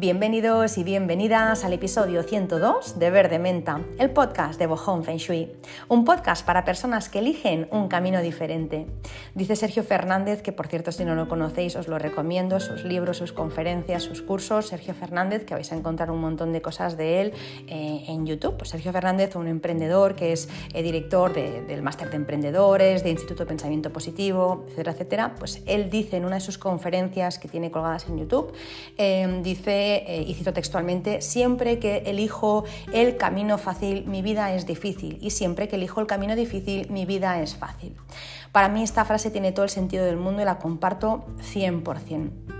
Bienvenidos y bienvenidas al episodio 102 de Verde Menta, el podcast de Bohong Feng Shui, un podcast para personas que eligen un camino diferente. Dice Sergio Fernández, que por cierto si no lo conocéis os lo recomiendo, sus libros, sus conferencias, sus cursos, Sergio Fernández, que vais a encontrar un montón de cosas de él eh, en YouTube. Pues Sergio Fernández, un emprendedor que es eh, director del Máster de Emprendedores, de Instituto de Pensamiento Positivo, etcétera, etcétera, pues él dice en una de sus conferencias que tiene colgadas en YouTube, eh, dice eh, y cito textualmente, siempre que elijo el camino fácil, mi vida es difícil, y siempre que elijo el camino difícil, mi vida es fácil. Para mí esta frase tiene todo el sentido del mundo y la comparto 100%.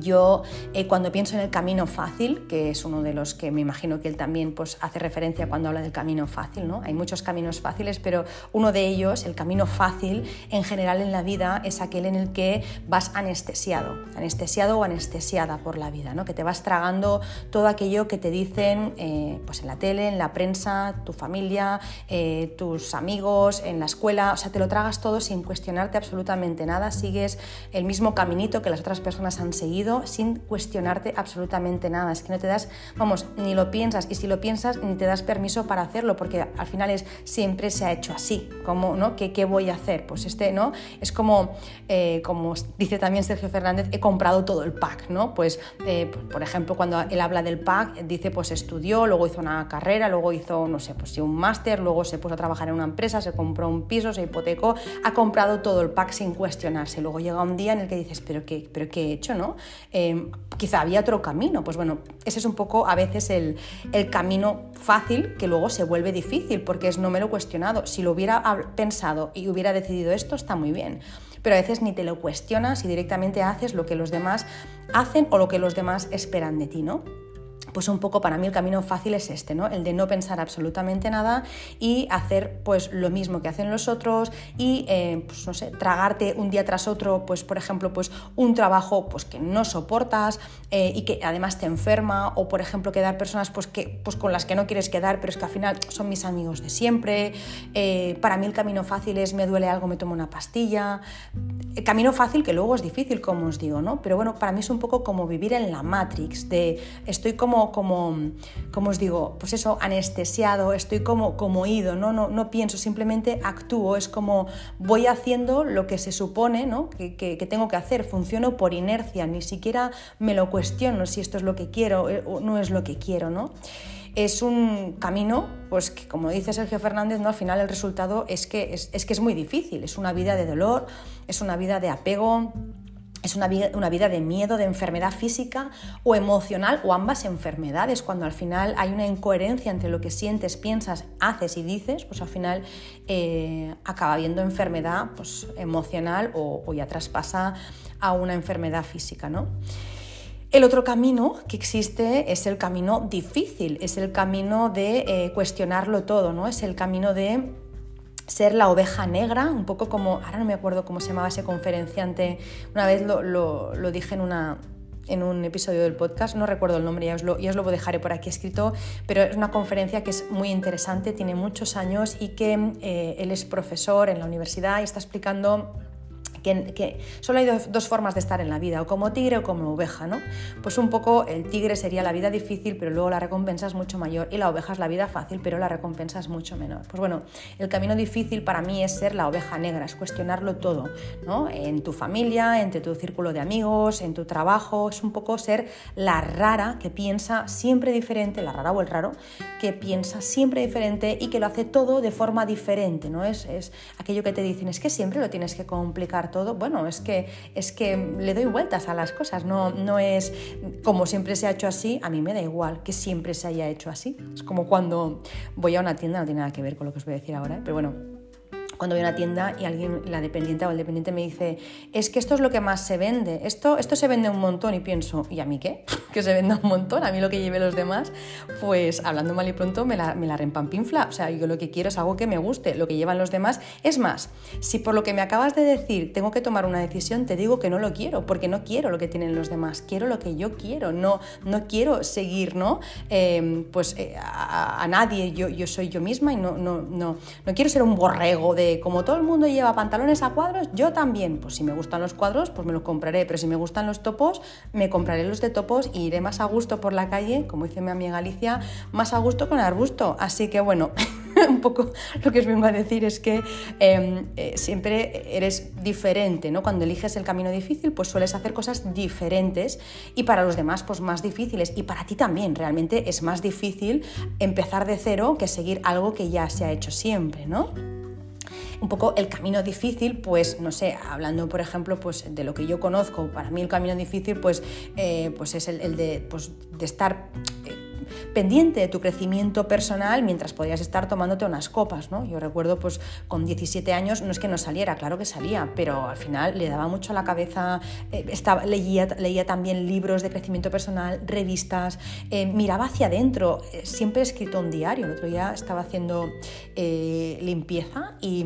Yo eh, cuando pienso en el camino fácil, que es uno de los que me imagino que él también pues, hace referencia cuando habla del camino fácil, ¿no? hay muchos caminos fáciles, pero uno de ellos, el camino fácil en general en la vida, es aquel en el que vas anestesiado, anestesiado o anestesiada por la vida, ¿no? que te vas tragando todo aquello que te dicen eh, pues en la tele, en la prensa, tu familia, eh, tus amigos, en la escuela, o sea, te lo tragas todo sin cuestionarte absolutamente nada, sigues el mismo caminito que las otras personas han seguido sin cuestionarte absolutamente nada. Es que no te das, vamos, ni lo piensas y si lo piensas ni te das permiso para hacerlo porque al final es siempre se ha hecho así. como ¿no? ¿Qué, ¿Qué, voy a hacer? Pues este, ¿no? Es como, eh, como dice también Sergio Fernández, he comprado todo el pack, ¿no? Pues, eh, por ejemplo, cuando él habla del pack, dice, pues estudió, luego hizo una carrera, luego hizo, no sé, pues sí, un máster, luego se puso a trabajar en una empresa, se compró un piso, se hipotecó, ha comprado todo el pack sin cuestionarse. Luego llega un día en el que dices, pero qué, pero qué he hecho, ¿no? Em, quizá había otro camino. Pues bueno, ese es un poco a veces el, camino fácil que luego se vuelve difícil porque es no me lo he cuestionado. Si lo hubiera pensado y hubiera decidido esto, está muy bien. Pero a veces ni te lo cuestionas y directamente haces lo que los demás hacen o lo que los demás esperan de ti, ¿no? Pues un poco para mí el camino fácil es este, ¿no? El de no pensar absolutamente nada y hacer pues lo mismo que hacen los otros y, eh, pues no sé, tragarte un día tras otro, pues por ejemplo, pues un trabajo pues que no soportas eh, y que además te enferma o por ejemplo quedar personas pues, que, pues con las que no quieres quedar pero es que al final son mis amigos de siempre. Eh, para mí el camino fácil es me duele algo, me tomo una pastilla. El camino fácil que luego es difícil, como os digo, ¿no? Pero bueno, para mí es un poco como vivir en la Matrix, de estoy como como, como, os digo, pues eso, anestesiado, estoy como, como ido, ¿no? No, no pienso, simplemente actúo, es como voy haciendo lo que se supone ¿no? que, que, tengo que hacer, funciono por inercia, ni siquiera me lo cuestiono si esto es lo que quiero eh, o no es lo que quiero, ¿no? es un camino, pues que como dice Sergio Fernández, ¿no? al final el resultado es que es, es, que es muy difícil, es una vida de dolor, es una vida de apego, es una vida, una vida, de miedo, de enfermedad física o emocional o ambas enfermedades. Cuando al final hay una incoherencia entre lo que sientes, piensas, haces y dices, pues al final eh, acaba habiendo enfermedad pues, emocional o, ya traspasa a una enfermedad física. ¿no? El otro camino que existe es el camino difícil, es el camino de eh, cuestionarlo todo, ¿no? es el camino de ser la oveja negra, un poco como, ahora no me acuerdo cómo se llamaba ese conferenciante, una vez lo, lo, dije en, una, en un episodio del podcast, no recuerdo el nombre, ya os, lo, ya os lo dejaré por aquí escrito, pero es una conferencia que es muy interesante, tiene muchos años y que eh, él es profesor en la universidad y está explicando que, solo hay dos, formas de estar en la vida, o como tigre o como oveja, ¿no? Pues un poco el tigre sería la vida difícil, pero luego la recompensa es mucho mayor, y la oveja es la vida fácil, pero la recompensa es mucho menor. Pues bueno, el camino difícil para mí es ser la oveja negra, es cuestionarlo todo, ¿no? En tu familia, entre tu círculo de amigos, en tu trabajo, es un poco ser la rara que piensa siempre diferente, la rara o el raro, que piensa siempre diferente y que lo hace todo de forma diferente, ¿no? Es, es aquello que te dicen, es que siempre lo tienes que complicar todo, bueno, es que, es que le doy vueltas a las cosas, no, no es como siempre se ha hecho así, a mí me da igual que siempre se haya hecho así. Es como cuando voy a una tienda, no tiene nada que ver con lo que os voy a decir ahora, ¿eh? pero bueno, cuando voy a una tienda y alguien, la dependiente o el dependiente me dice, es que esto es lo que más se vende, esto, esto se vende un montón y pienso, ¿y a mí qué? Que se venda un montón, a mí lo que lleve los demás, pues hablando mal y pronto me la, me la rempampinfla, o sea, yo lo que quiero es algo que me guste, lo que llevan los demás. Es más, si por lo que me acabas de decir tengo que tomar una decisión, te digo que no lo quiero, porque no quiero lo que tienen los demás, quiero lo que yo quiero, no, no quiero seguir, ¿no? Em, pues eh, a, nadie, yo, yo soy yo misma y no, no, no, no quiero ser un borrego de como todo el mundo lleva pantalones a cuadros, yo también. Pues si me gustan los cuadros, pues me los compraré, pero si me gustan los topos, me compraré los de topos y iré más a gusto por la calle, como dice mi amiga Alicia, más a gusto con arbusto. Así que bueno. un poco lo que os vengo a decir es que em, eh, siempre eres diferente, ¿no? Cuando eliges el camino difícil, pues sueles hacer cosas diferentes y para los demás, pues más difíciles. Y para ti también, realmente es más difícil empezar de cero que seguir algo que ya se ha hecho siempre, ¿no? Un poco el camino difícil, pues no sé, hablando por ejemplo pues, de lo que yo conozco, para mí el camino difícil pues, eh, pues es el, de, pues, de estar pendiente de tu crecimiento personal mientras podías estar tomándote unas copas, ¿no? Yo recuerdo, pues con 17 años, no es que no saliera, claro que salía, pero al final le daba mucho a la cabeza, eh, estaba, leía, leía también libros de crecimiento personal, revistas, eh, miraba hacia adentro, eh, siempre he escrito un diario, el otro día estaba haciendo limpieza y,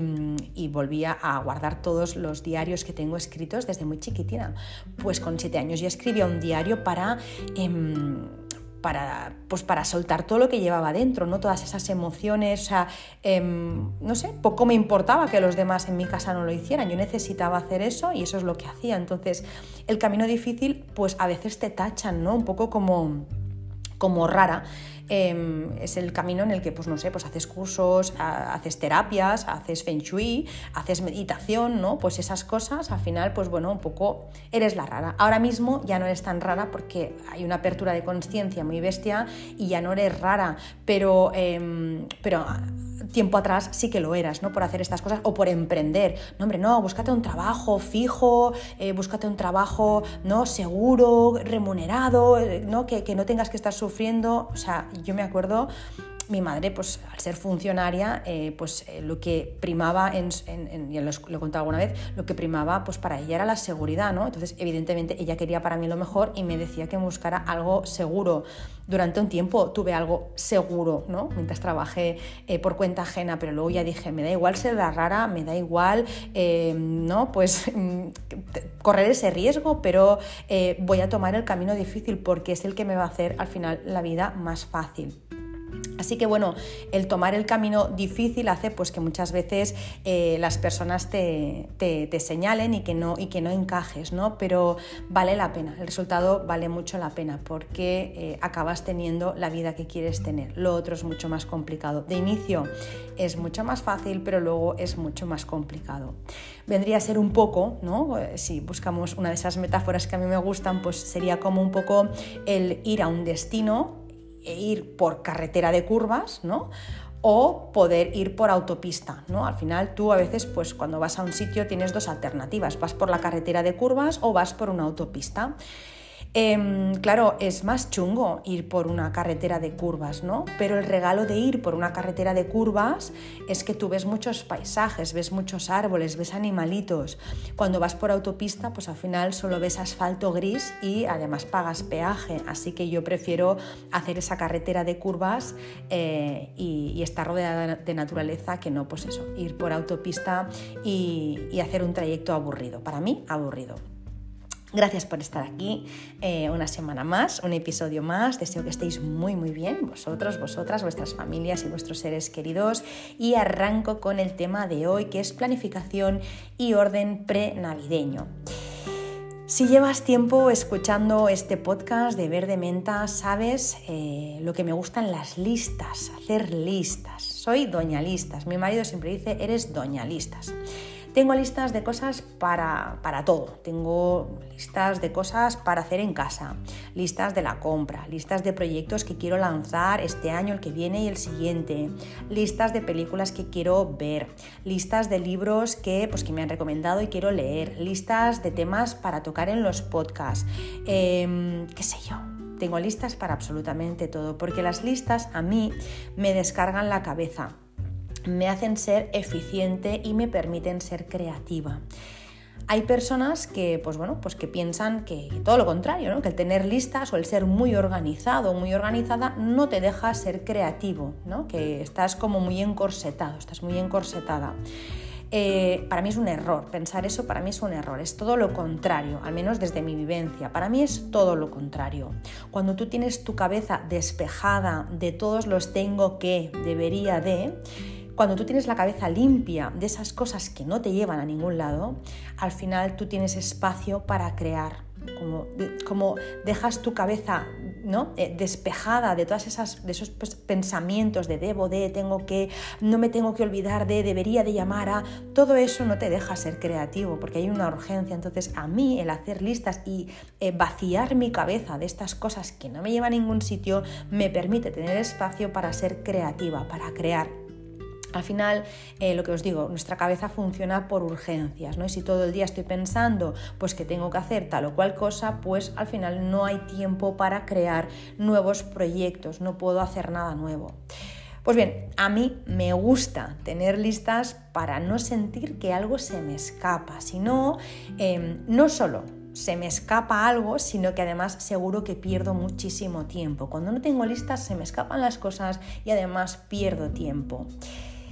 volvía a guardar todos los diarios que tengo escritos desde muy chiquitina. Pues con 7 años ya escribía un diario para... Em, para, pues para soltar todo lo que llevaba dentro, ¿no? todas esas emociones, o sea, em, no sé, poco me importaba que los demás en mi casa no lo hicieran, yo necesitaba hacer eso y eso es lo que hacía. Entonces, el camino difícil, pues a veces te tachan, ¿no? Un poco como, como rara. Em, es el camino en el que, pues no sé, pues haces cursos, haces terapias, haces feng shui, haces meditación, ¿no? Pues esas cosas, al final, pues bueno, un poco eres la rara. Ahora mismo ya no eres tan rara porque hay una apertura de conciencia muy bestia y ya no eres rara, pero, em, pero tiempo atrás sí que lo eras, ¿no? Por hacer estas cosas o por emprender. No, hombre, no, búscate un trabajo fijo, eh, búscate un trabajo, ¿no? Seguro, remunerado, eh, ¿no? Que, que no tengas que estar sufriendo. O sea, yo me acuerdo mi madre, pues al ser funcionaria, eh, pues eh, lo que primaba, en, ya lo, he contado alguna vez, lo que primaba pues para ella era la seguridad, ¿no? Entonces, evidentemente, ella quería para mí lo mejor y me decía que buscara algo seguro. Durante un tiempo tuve algo seguro, ¿no? Mientras trabajé eh, por cuenta ajena, pero luego ya dije, me da igual ser la rara, me da igual, ¿no? Pues mm, correr ese riesgo, pero voy a tomar el camino difícil porque es el que me va a hacer al final la vida más fácil. Así que bueno, el tomar el camino difícil hace pues que muchas veces eh, las personas te, señalen y que, no, y que no encajes, ¿no? Pero vale la pena, el resultado vale mucho la pena porque eh, acabas teniendo la vida que quieres tener. Lo otro es mucho más complicado. De inicio es mucho más fácil, pero luego es mucho más complicado. Vendría a ser un poco, ¿no? Eh, si buscamos una de esas metáforas que a mí me gustan, pues sería como un poco el ir a un destino e ir por carretera de curvas, ¿no? o poder ir por autopista, ¿no? Al final tú a veces pues cuando vas a un sitio tienes dos alternativas, vas por la carretera de curvas o vas por una autopista. Em, claro, es más chungo ir por una carretera de curvas, ¿no? Pero el regalo de ir por una carretera de curvas es que tú ves muchos paisajes, ves muchos árboles, ves animalitos. Cuando vas por autopista, pues al final solo ves asfalto gris y además pagas peaje. Así que yo prefiero hacer esa carretera de curvas eh, y, estar rodeada de naturaleza que no, pues eso, ir por autopista y hacer un trayecto aburrido. Para mí, aburrido. Gracias por estar aquí eh, una semana más, un episodio más. Deseo que estéis muy muy bien, vosotros, vosotras, vuestras familias y vuestros seres queridos. Y arranco con el tema de hoy, que es planificación y orden pre-navideño. Si llevas tiempo escuchando este podcast de Verde Menta, sabes eh, lo que me gustan las listas, hacer listas. Soy doña listas. Mi marido siempre dice, eres doña listas. Tengo listas de cosas para, todo. Tengo listas de cosas para hacer en casa, listas de la compra, listas de proyectos que quiero lanzar este año, el que viene y el siguiente, listas de películas que quiero ver, listas de libros que, pues, que me han recomendado y quiero leer, listas de temas para tocar en los podcasts, em, qué sé yo. Tengo listas para absolutamente todo, porque las listas a mí me descargan la cabeza me hacen ser eficiente y me permiten ser creativa. Hay personas que, pues bueno, pues que piensan que, todo lo contrario, que el tener listas o el ser muy organizado, muy organizada, no te deja ser creativo, ¿no? que estás como muy encorsetado, estás muy encorsetada. Eh, para mí es un error, pensar eso para mí es un error, es todo lo contrario, al menos desde mi vivencia, para mí es todo lo contrario. Cuando tú tienes tu cabeza despejada de todos los tengo que, debería de, cuando tú tienes la cabeza limpia de esas cosas que no te llevan a ningún lado, al final tú tienes espacio para crear, como, como dejas tu cabeza ¿no? Eh, despejada de todas esas de esos pues, pensamientos de debo de tengo que no me tengo que olvidar de debería de llamar a todo eso no te deja ser creativo porque hay una urgencia entonces a mí el hacer listas y eh, vaciar mi cabeza de estas cosas que no me llevan a ningún sitio me permite tener espacio para ser creativa para crear al final, eh, lo que os digo, nuestra cabeza funciona por urgencias, ¿no? Y si todo el día estoy pensando pues que tengo que hacer tal o cual cosa, pues al final no hay tiempo para crear nuevos proyectos, no puedo hacer nada nuevo. Pues bien, a mí me gusta tener listas para no sentir que algo se me escapa, sino em, no solo se me escapa algo, sino que además seguro que pierdo muchísimo tiempo. Cuando no tengo listas se me escapan las cosas y además pierdo tiempo.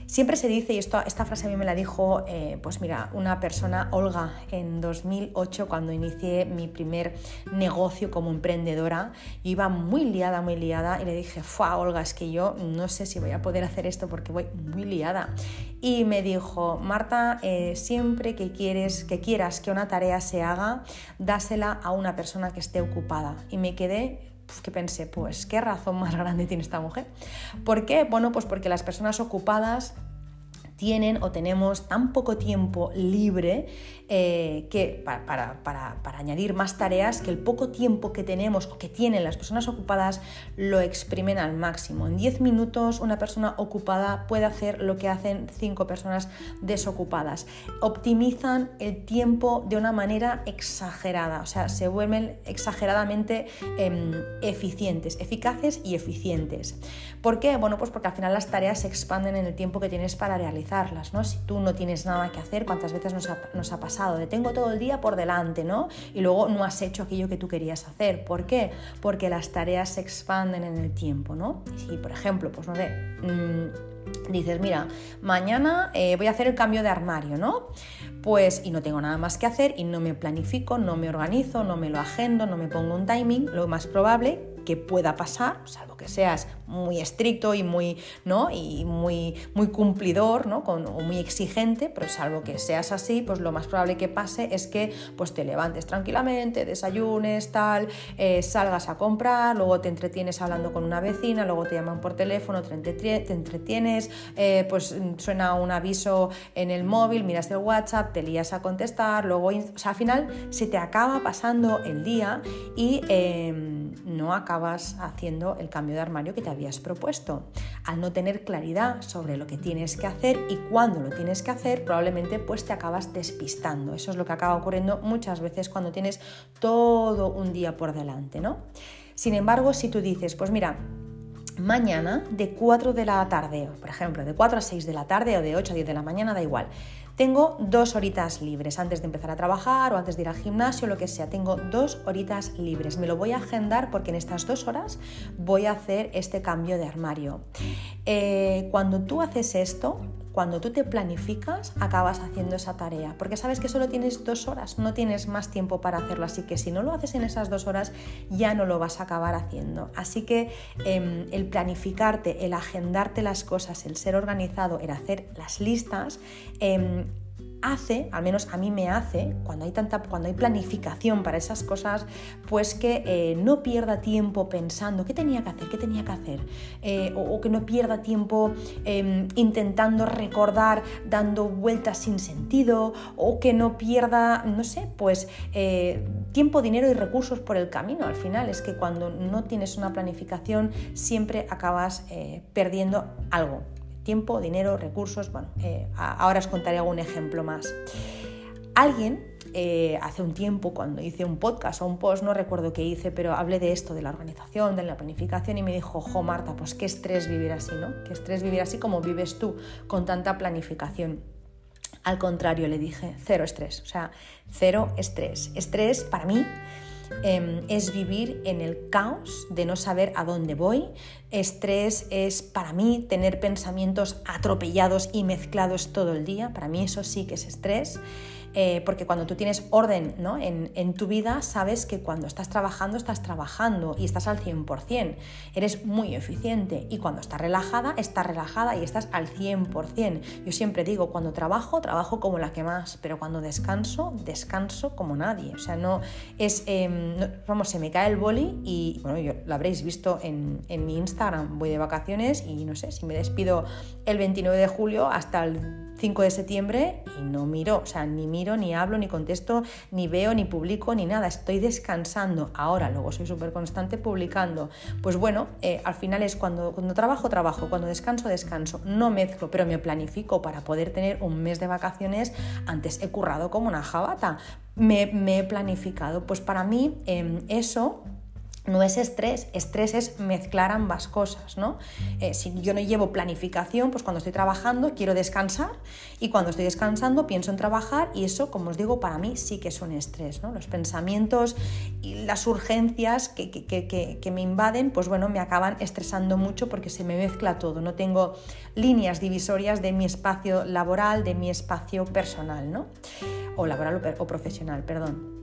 Siempre se dice, y esto, esta frase a mí me la dijo, eh, pues mira, una persona, Olga, en 2008, cuando inicié mi primer negocio como emprendedora, iba muy liada, muy liada, y le dije, ¡fua, Olga, es que yo no sé si voy a poder hacer esto porque voy muy liada. Y me dijo, Marta, eh, siempre que, quieres, que quieras que una tarea se haga, dásela a una persona que esté ocupada. Y me quedé que pensé, pues qué razón más grande tiene esta mujer. ¿Por qué? Bueno, pues porque las personas ocupadas tienen o tenemos tan poco tiempo libre eh, que para, añadir más tareas que el poco tiempo que tenemos o que tienen las personas ocupadas lo exprimen al máximo. En 10 minutos una persona ocupada puede hacer lo que hacen 5 personas desocupadas. Optimizan el tiempo de una manera exagerada, o sea, se vuelven exageradamente em, eficientes, eficaces y eficientes. ¿Por qué? Bueno, pues porque al final las tareas se expanden en el tiempo que tienes para realizarlas, ¿no? Si tú no tienes nada que hacer, ¿cuántas veces nos ha pasado? De tengo todo el día por delante, ¿no? Y luego no has hecho aquello que tú querías hacer. ¿Por qué? Porque las tareas se expanden en el tiempo, ¿no? Si, por ejemplo, pues no sé, mm, dices, mira, mañana eh, voy a hacer el cambio de armario, ¿no? Pues, y no tengo nada más que hacer y no me planifico, no me organizo, no me lo agendo, no me pongo un timing, lo más probable que pueda pasar, salvo que seas muy estricto y muy, ¿no? y muy, muy cumplidor ¿no? Con, o muy exigente, pero salvo que seas así, pues lo más probable que pase es que pues, te levantes tranquilamente, desayunes, tal, eh, salgas a comprar, luego te entretienes hablando con una vecina, luego te llaman por teléfono, te, entretienes, eh, pues suena un aviso en el móvil, miras el WhatsApp, te lías a contestar, luego, o al final se te acaba pasando el día y em, no acabas haciendo el cambio de armario que te habías propuesto. Al no tener claridad sobre lo que tienes que hacer y cuándo lo tienes que hacer, probablemente pues te acabas despistando. Eso es lo que acaba ocurriendo muchas veces cuando tienes todo un día por delante, ¿no? Sin embargo, si tú dices, pues mira, mañana de 4 de la tarde, por ejemplo, de 4 a 6 de la tarde o de 8 a 10 de la mañana, da igual. Tengo dos horitas libres antes de empezar a trabajar o antes de ir al gimnasio, lo que sea. Tengo dos horitas libres. Me lo voy a agendar porque en estas dos horas voy a hacer este cambio de armario. Eh, cuando tú haces esto, cuando tú te planificas, acabas haciendo esa tarea, porque sabes que solo tienes dos horas, no tienes más tiempo para hacerlo, así que si no lo haces en esas dos horas, ya no lo vas a acabar haciendo. Así que em, el planificarte, el agendarte las cosas, el ser organizado, el hacer las listas, em, hace, al menos a mí me hace, cuando hay tanta, cuando hay planificación para esas cosas, pues que eh, no pierda tiempo pensando qué tenía que hacer, qué tenía que hacer, eh, o, que no pierda tiempo em, intentando recordar, dando vueltas sin sentido, o que no pierda, no sé, pues eh, tiempo, dinero y recursos por el camino. Al final es que cuando no tienes una planificación siempre acabas perdiendo algo tiempo, dinero, recursos. Bueno, eh, ahora os contaré algún ejemplo más. Alguien eh, hace un tiempo cuando hice un podcast o un post, no recuerdo qué hice, pero hablé de esto, de la organización, de la planificación y me dijo, jo Marta, pues qué estrés vivir así, ¿no? Qué estrés vivir así como vives tú con tanta planificación. Al contrario, le dije, cero estrés, o sea, cero estrés. Estrés para mí Em, es vivir en el caos de no saber a dónde voy. Estrés es para mí tener pensamientos atropellados y mezclados todo el día. Para mí eso sí que es estrés. Eh, porque cuando tú tienes orden ¿no? en, en, tu vida, sabes que cuando estás trabajando, estás trabajando y estás al 100%, eres muy eficiente y cuando estás relajada, estás relajada y estás al 100%. Yo siempre digo, cuando trabajo, trabajo como la que más, pero cuando descanso, descanso como nadie. O sea, no es, em, vamos, se me cae el boli y, bueno, yo lo habréis visto en, en mi Instagram, voy de vacaciones y no sé, si me despido el 29 de julio hasta el 5 de septiembre y no miro, o sea, ni miro, ni hablo, ni contesto, ni veo, ni publico, ni nada. Estoy descansando. Ahora, luego soy súper constante publicando. Pues bueno, eh, al final es cuando, cuando trabajo, trabajo, cuando descanso, descanso. No mezclo, pero me planifico para poder tener un mes de vacaciones. Antes he currado como una jabata. Me, he planificado. Pues para mí em, eso no es estrés, estrés es mezclar ambas cosas, ¿no? Eh, si yo no llevo planificación, pues cuando estoy trabajando quiero descansar y cuando estoy descansando pienso en trabajar y eso, como os digo, para mí sí que es un estrés, ¿no? Los pensamientos y las urgencias que, que me invaden, pues bueno, me acaban estresando mucho porque se me mezcla todo, no tengo líneas divisorias de mi espacio laboral, de mi espacio personal, ¿no? O laboral o profesional, perdón.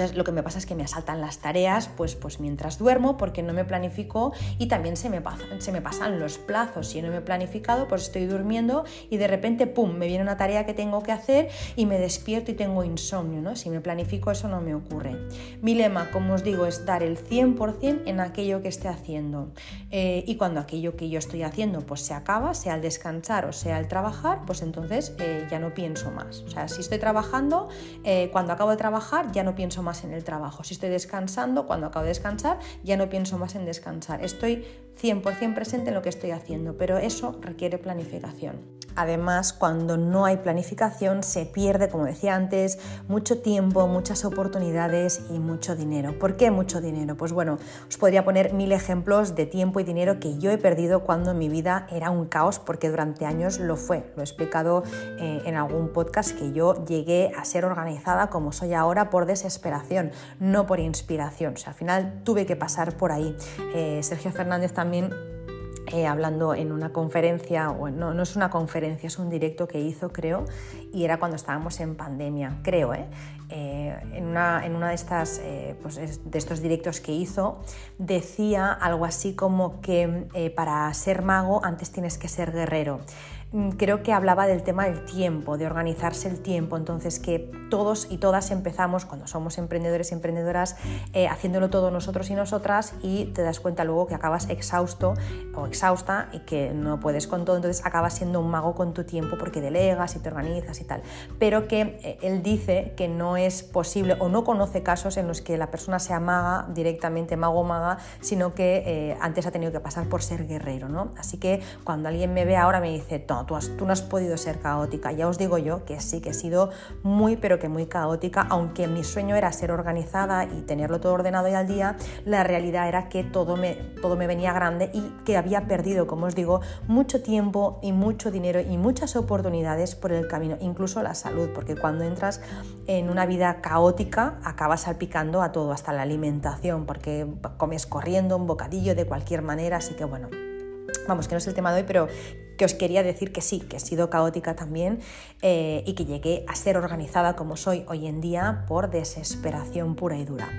Entonces lo que me pasa es que me asaltan las tareas pues, pues mientras duermo porque no me planifico y también se me, se me pasan los plazos. Si no me he planificado, pues estoy durmiendo y de repente, ¡pum!, me viene una tarea que tengo que hacer y me despierto y tengo insomnio. ¿no? Si me planifico eso no me ocurre. Mi lema, como os digo, es dar el 100% en aquello que esté haciendo. Eh, y cuando aquello que yo estoy haciendo pues se acaba, sea el descansar o sea el trabajar, pues entonces eh, ya no pienso más. O sea, si estoy trabajando, eh, cuando acabo de trabajar ya no pienso más en el trabajo. Si estoy descansando, cuando acabo de descansar, ya no pienso más en descansar. Estoy 100% presente en lo que estoy haciendo, pero eso requiere planificación. Además, cuando no hay planificación se pierde, como decía antes, mucho tiempo, muchas oportunidades y mucho dinero. ¿Por qué mucho dinero? Pues bueno, os podría poner mil ejemplos de tiempo y dinero que yo he perdido cuando mi vida era un caos, porque durante años lo fue. Lo he explicado eh, en algún podcast que yo llegué a ser organizada como soy ahora por desesperación, no por inspiración. O sea, al final tuve que pasar por ahí. Eh, Sergio Fernández también eh, hablando en una conferencia, o no, no es una conferencia, es un directo que hizo, creo, y era cuando estábamos en pandemia, creo, ¿eh? eh en, una, en, una, de estas, eh, pues de estos directos que hizo, decía algo así como que para ser mago antes tienes que ser guerrero. Mm, creo que hablaba del tema del tiempo, de organizarse el tiempo, entonces que todos y todas empezamos cuando somos emprendedores y emprendedoras eh, haciéndolo todo nosotros y nosotras y te das cuenta luego que acabas exhausto o exhausta y que no puedes con todo, entonces acabas siendo un mago con tu tiempo porque delegas y te organizas y tal, pero que eh, él dice que no es posible o no conoce casos en los que la persona sea maga directamente, mago maga, sino que eh, antes ha tenido que pasar por ser guerrero, ¿no? Así que cuando alguien me ve ahora me dice, tú, no has podido ser caótica. Ya os digo yo que sí, que he sido muy, pero que muy caótica, aunque mi sueño era ser organizada y tenerlo todo ordenado y al día, la realidad era que todo me, todo me venía grande y que había perdido, como os digo, mucho tiempo y mucho dinero y muchas oportunidades por el camino, incluso la salud, porque cuando entras en una vida caótica acabas salpicando a todo, hasta la alimentación, porque comes corriendo un bocadillo de cualquier manera, así que bueno, vamos, que no es el tema de hoy, pero que os quería decir que sí, que he sido caótica también eh, y que llegué a ser organizada como soy hoy en día por desesperación pura y dura.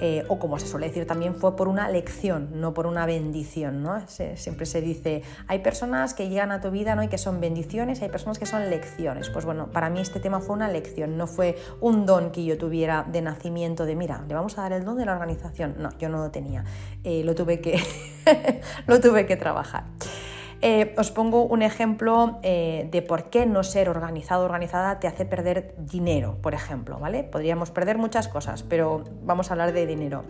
Eh, o como se suele decir también, fue por una lección, no por una bendición. ¿no? siempre se dice, hay personas que llegan a tu vida ¿no? y que son bendiciones, hay personas que son lecciones. Pues bueno, para mí este tema fue una lección, no fue un don que yo tuviera de nacimiento de, mira, le vamos a dar el don de la organización. No, yo no lo tenía, eh, lo, tuve que lo tuve que trabajar. Eh, os pongo un ejemplo eh, de por qué no ser organizado o organizada te hace perder dinero, por ejemplo, ¿vale? Podríamos perder muchas cosas, pero vamos a hablar de dinero.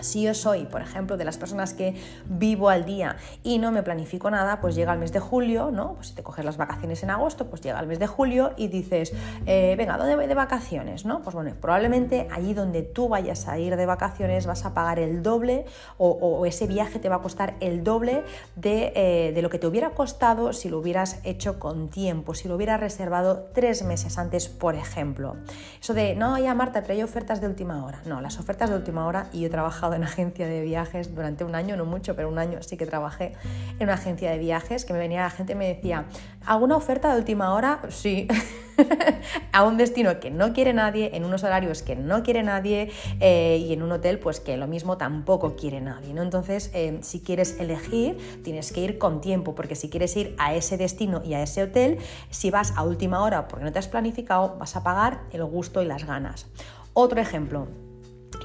Si yo soy, por ejemplo, de las personas que vivo al día y no me planifico nada, pues llega el mes de julio, ¿no? Pues si te coges las vacaciones en agosto, pues llega el mes de julio y dices, eh, venga, ¿dónde voy de vacaciones? ¿no? Pues bueno, probablemente allí donde tú vayas a ir de vacaciones vas a pagar el doble o, ese viaje te va a costar el doble de, eh, de, lo que te hubiera costado si lo hubieras hecho con tiempo, si lo hubieras reservado tres meses antes, por ejemplo. Eso de, no, ya Marta, pero hay ofertas de última hora. No, las ofertas de última hora, y yo trabajo trabajado en agencia de viajes durante un año, no mucho, pero un año sí que trabajé en una agencia de viajes, que me venía la gente y me decía, ¿alguna oferta de última hora? Sí. a un destino que no quiere nadie, en unos horarios que no quiere nadie eh, y en un hotel pues que lo mismo tampoco quiere nadie. ¿no? Entonces, eh, si quieres elegir, tienes que ir con tiempo, porque si quieres ir a ese destino y a ese hotel, si vas a última hora porque no te has planificado, vas a pagar el gusto y las ganas. Otro ejemplo,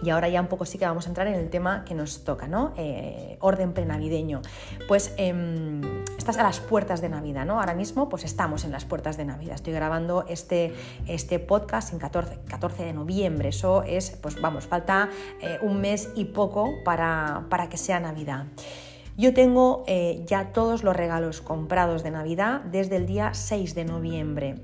y ahora ya un poco sí que vamos a entrar en el tema que nos toca, ¿no? Eh, orden prenavideño. Pues em, estás a las puertas de Navidad, ¿no? Ahora mismo pues estamos en las puertas de Navidad. Estoy grabando este, este podcast en 14, 14 de noviembre. Eso es, pues vamos, falta eh, un mes y poco para, para que sea Navidad. Yo tengo eh, ya todos los regalos comprados de Navidad desde el día 6 de noviembre.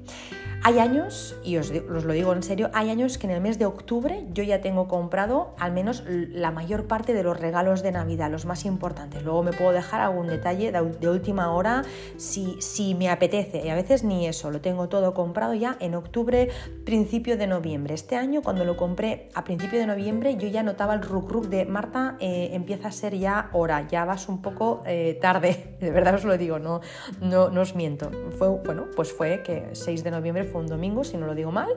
Hay años, y os, lo digo en serio, hay años que en el mes de octubre yo ya tengo comprado al menos la mayor parte de los regalos de Navidad, los más importantes. Luego me puedo dejar algún detalle de, última hora si, si me apetece. Y a veces ni eso, lo tengo todo comprado ya en octubre, principio de noviembre. Este año cuando lo compré a principio de noviembre yo ya notaba el ruk ruk de Marta, eh, empieza a ser ya hora, ya vas un poco eh, tarde. De verdad os lo digo, no, no, no os miento. Fue, bueno, pues fue que 6 de noviembre un domingo, si no lo digo mal,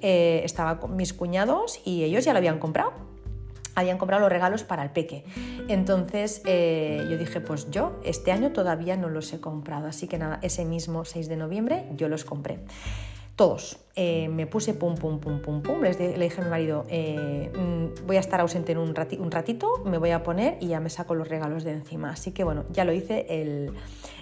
eh, estaba con mis cuñados y ellos ya lo habían comprado habían comprado los regalos para el peque. Entonces eh, yo dije, pues yo este año todavía no los he comprado, así que nada, ese mismo 6 de noviembre yo los compré. Todos. Eh, me puse pum, pum, pum, pum, pum. le dije a mi marido, mm, voy a estar ausente en un, un ratito, me voy a poner y ya me saco los regalos de encima. Así que bueno, ya lo hice el,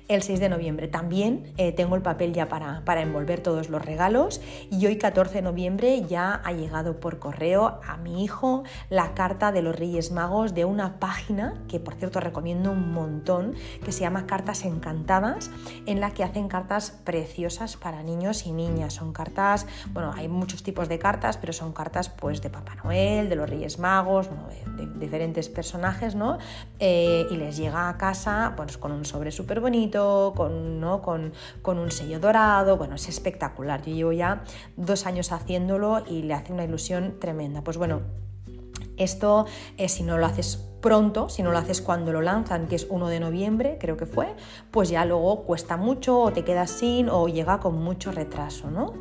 el 6 de noviembre. También eh, tengo el papel ya para, para, envolver todos los regalos y hoy 14 de noviembre ya ha llegado por correo a mi hijo la carta de los Reyes Magos de una página que por cierto recomiendo un montón que se llama Cartas Encantadas en la que hacen cartas preciosas para niños y niñas. Son cartas, bueno, hay muchos tipos de cartas, pero son cartas pues de Papá Noel, de los Reyes Magos, de, diferentes personajes, ¿no? Eh, y les llega a casa pues, con un sobre súper bonito con, ¿no? con, un sello dorado, bueno, es espectacular. Yo llevo ya dos años haciéndolo y le hace una ilusión tremenda. Pues bueno, esto eh, si no lo haces pronto, si no lo haces cuando lo lanzan, que es 1 de noviembre, creo que fue, pues ya luego cuesta mucho o te quedas sin o llega con mucho retraso, ¿no?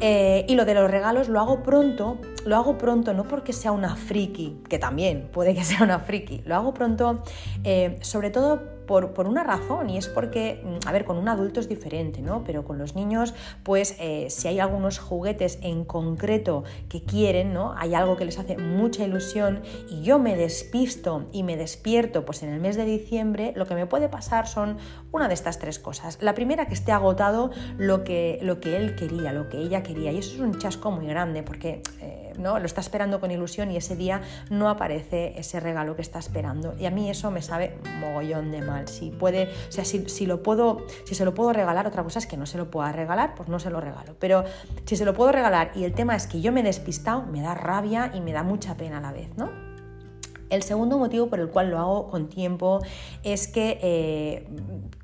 Eh, y lo de los regalos lo hago pronto, lo hago pronto no porque sea una friki, que también puede que sea una friki, lo hago pronto eh, sobre todo por, una razón y es porque, mm, a ver, con un adulto es diferente, ¿no? Pero con los niños, pues eh, si hay algunos juguetes en concreto que quieren, ¿no? Hay algo que les hace mucha ilusión y yo me despisto y me despierto, pues en el mes de diciembre, lo que me puede pasar son una de estas tres cosas. La primera, que esté agotado lo que, lo que él quería, lo que ella quería y eso es un chasco muy grande porque... Eh, ¿no? Lo está esperando con ilusión y ese día no aparece ese regalo que está esperando. Y a mí eso me sabe mogollón de mal. Si puede, o sea, si, lo puedo, si se lo puedo regalar, otra cosa es que no se lo pueda regalar, pues no se lo regalo. Pero si se lo puedo regalar y el tema es que yo me he despistado, me da rabia y me da mucha pena a la vez, ¿no? El segundo motivo por el cual lo hago con tiempo es que eh,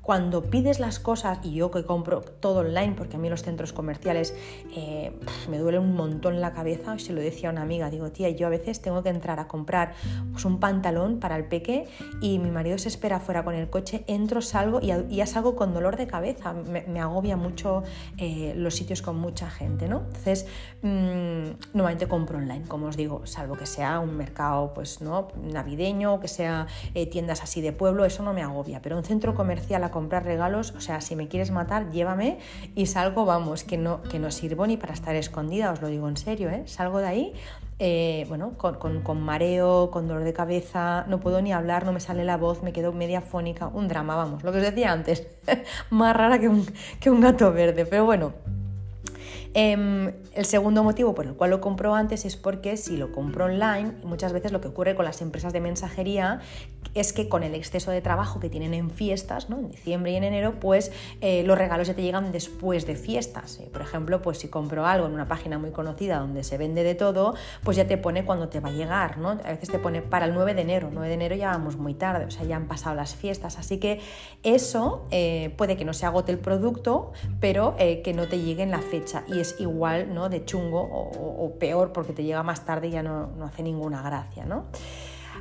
cuando pides las cosas, y yo que compro todo online, porque a mí los centros comerciales eh, me duele un montón la cabeza, se lo decía a una amiga, digo, tía, yo a veces tengo que entrar a comprar pues, un pantalón para el peque y mi marido se espera fuera con el coche, entro, salgo y, ya salgo con dolor de cabeza, me, agobia mucho eh, los sitios con mucha gente, ¿no? Entonces, mmm, normalmente compro online, como os digo, salvo que sea un mercado pues, ¿no? navideño, que sea eh, tiendas así de pueblo, eso no me agobia, pero un centro comercial a comprar regalos, o sea, si me quieres matar, llévame y salgo, vamos, que no, que no sirvo ni para estar escondida, os lo digo en serio, ¿eh? salgo de ahí eh, bueno, con, mareo, con dolor de cabeza, no puedo ni hablar, no me sale la voz, me quedo media fónica, un drama, vamos, lo que os decía antes, más rara que un, que un gato verde, pero bueno. Em, el segundo motivo por el cual lo compro antes es porque si lo compro online, muchas veces lo que ocurre con las empresas de mensajería es que con el exceso de trabajo que tienen en fiestas, en diciembre y en enero, pues eh, los regalos ya te llegan después de fiestas. Por ejemplo, pues si compro algo en una página muy conocida donde se vende de todo, pues ya te pone cuando te va a llegar. ¿no? A veces te pone para el 9 de enero. 9 de enero ya vamos muy tarde, o sea, ya han pasado las fiestas. Así que eso eh, puede que no se agote el producto, pero eh, que no te llegue en la fecha. Es igual ¿no? de chungo o, peor porque te llega más tarde y ya no, no hace ninguna gracia. ¿no?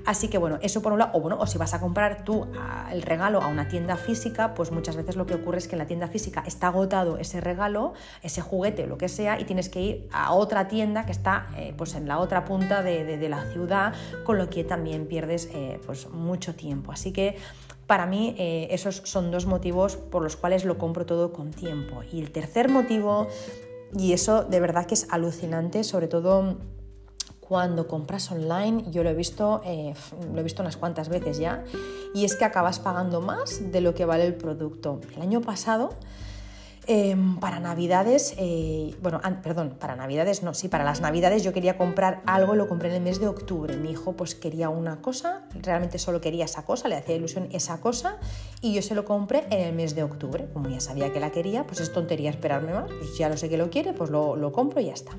Así que bueno, eso por un lado, o bueno, o si vas a comprar tú el regalo a una tienda física, pues muchas veces lo que ocurre es que en la tienda física está agotado ese regalo, ese juguete o lo que sea, y tienes que ir a otra tienda que está eh, pues en la otra punta de, la ciudad, con lo que también pierdes eh, pues mucho tiempo. Así que para mí eh, esos son dos motivos por los cuales lo compro todo con tiempo. Y el tercer motivo, y eso de verdad que es alucinante, sobre todo cuando compras online, yo lo he visto, eh, lo he visto unas cuantas veces ya, y es que acabas pagando más de lo que vale el producto. El año pasado, em, para Navidades, eh, bueno, perdón, para Navidades no, sí, para las Navidades yo quería comprar algo, lo compré en el mes de octubre. Mi hijo pues quería una cosa, realmente solo quería esa cosa, le hacía ilusión esa cosa, y yo se lo compré en el mes de octubre. Como ya sabía que la quería, pues es tontería esperarme más, pues ya lo sé que lo quiere, pues lo, lo compro y ya está.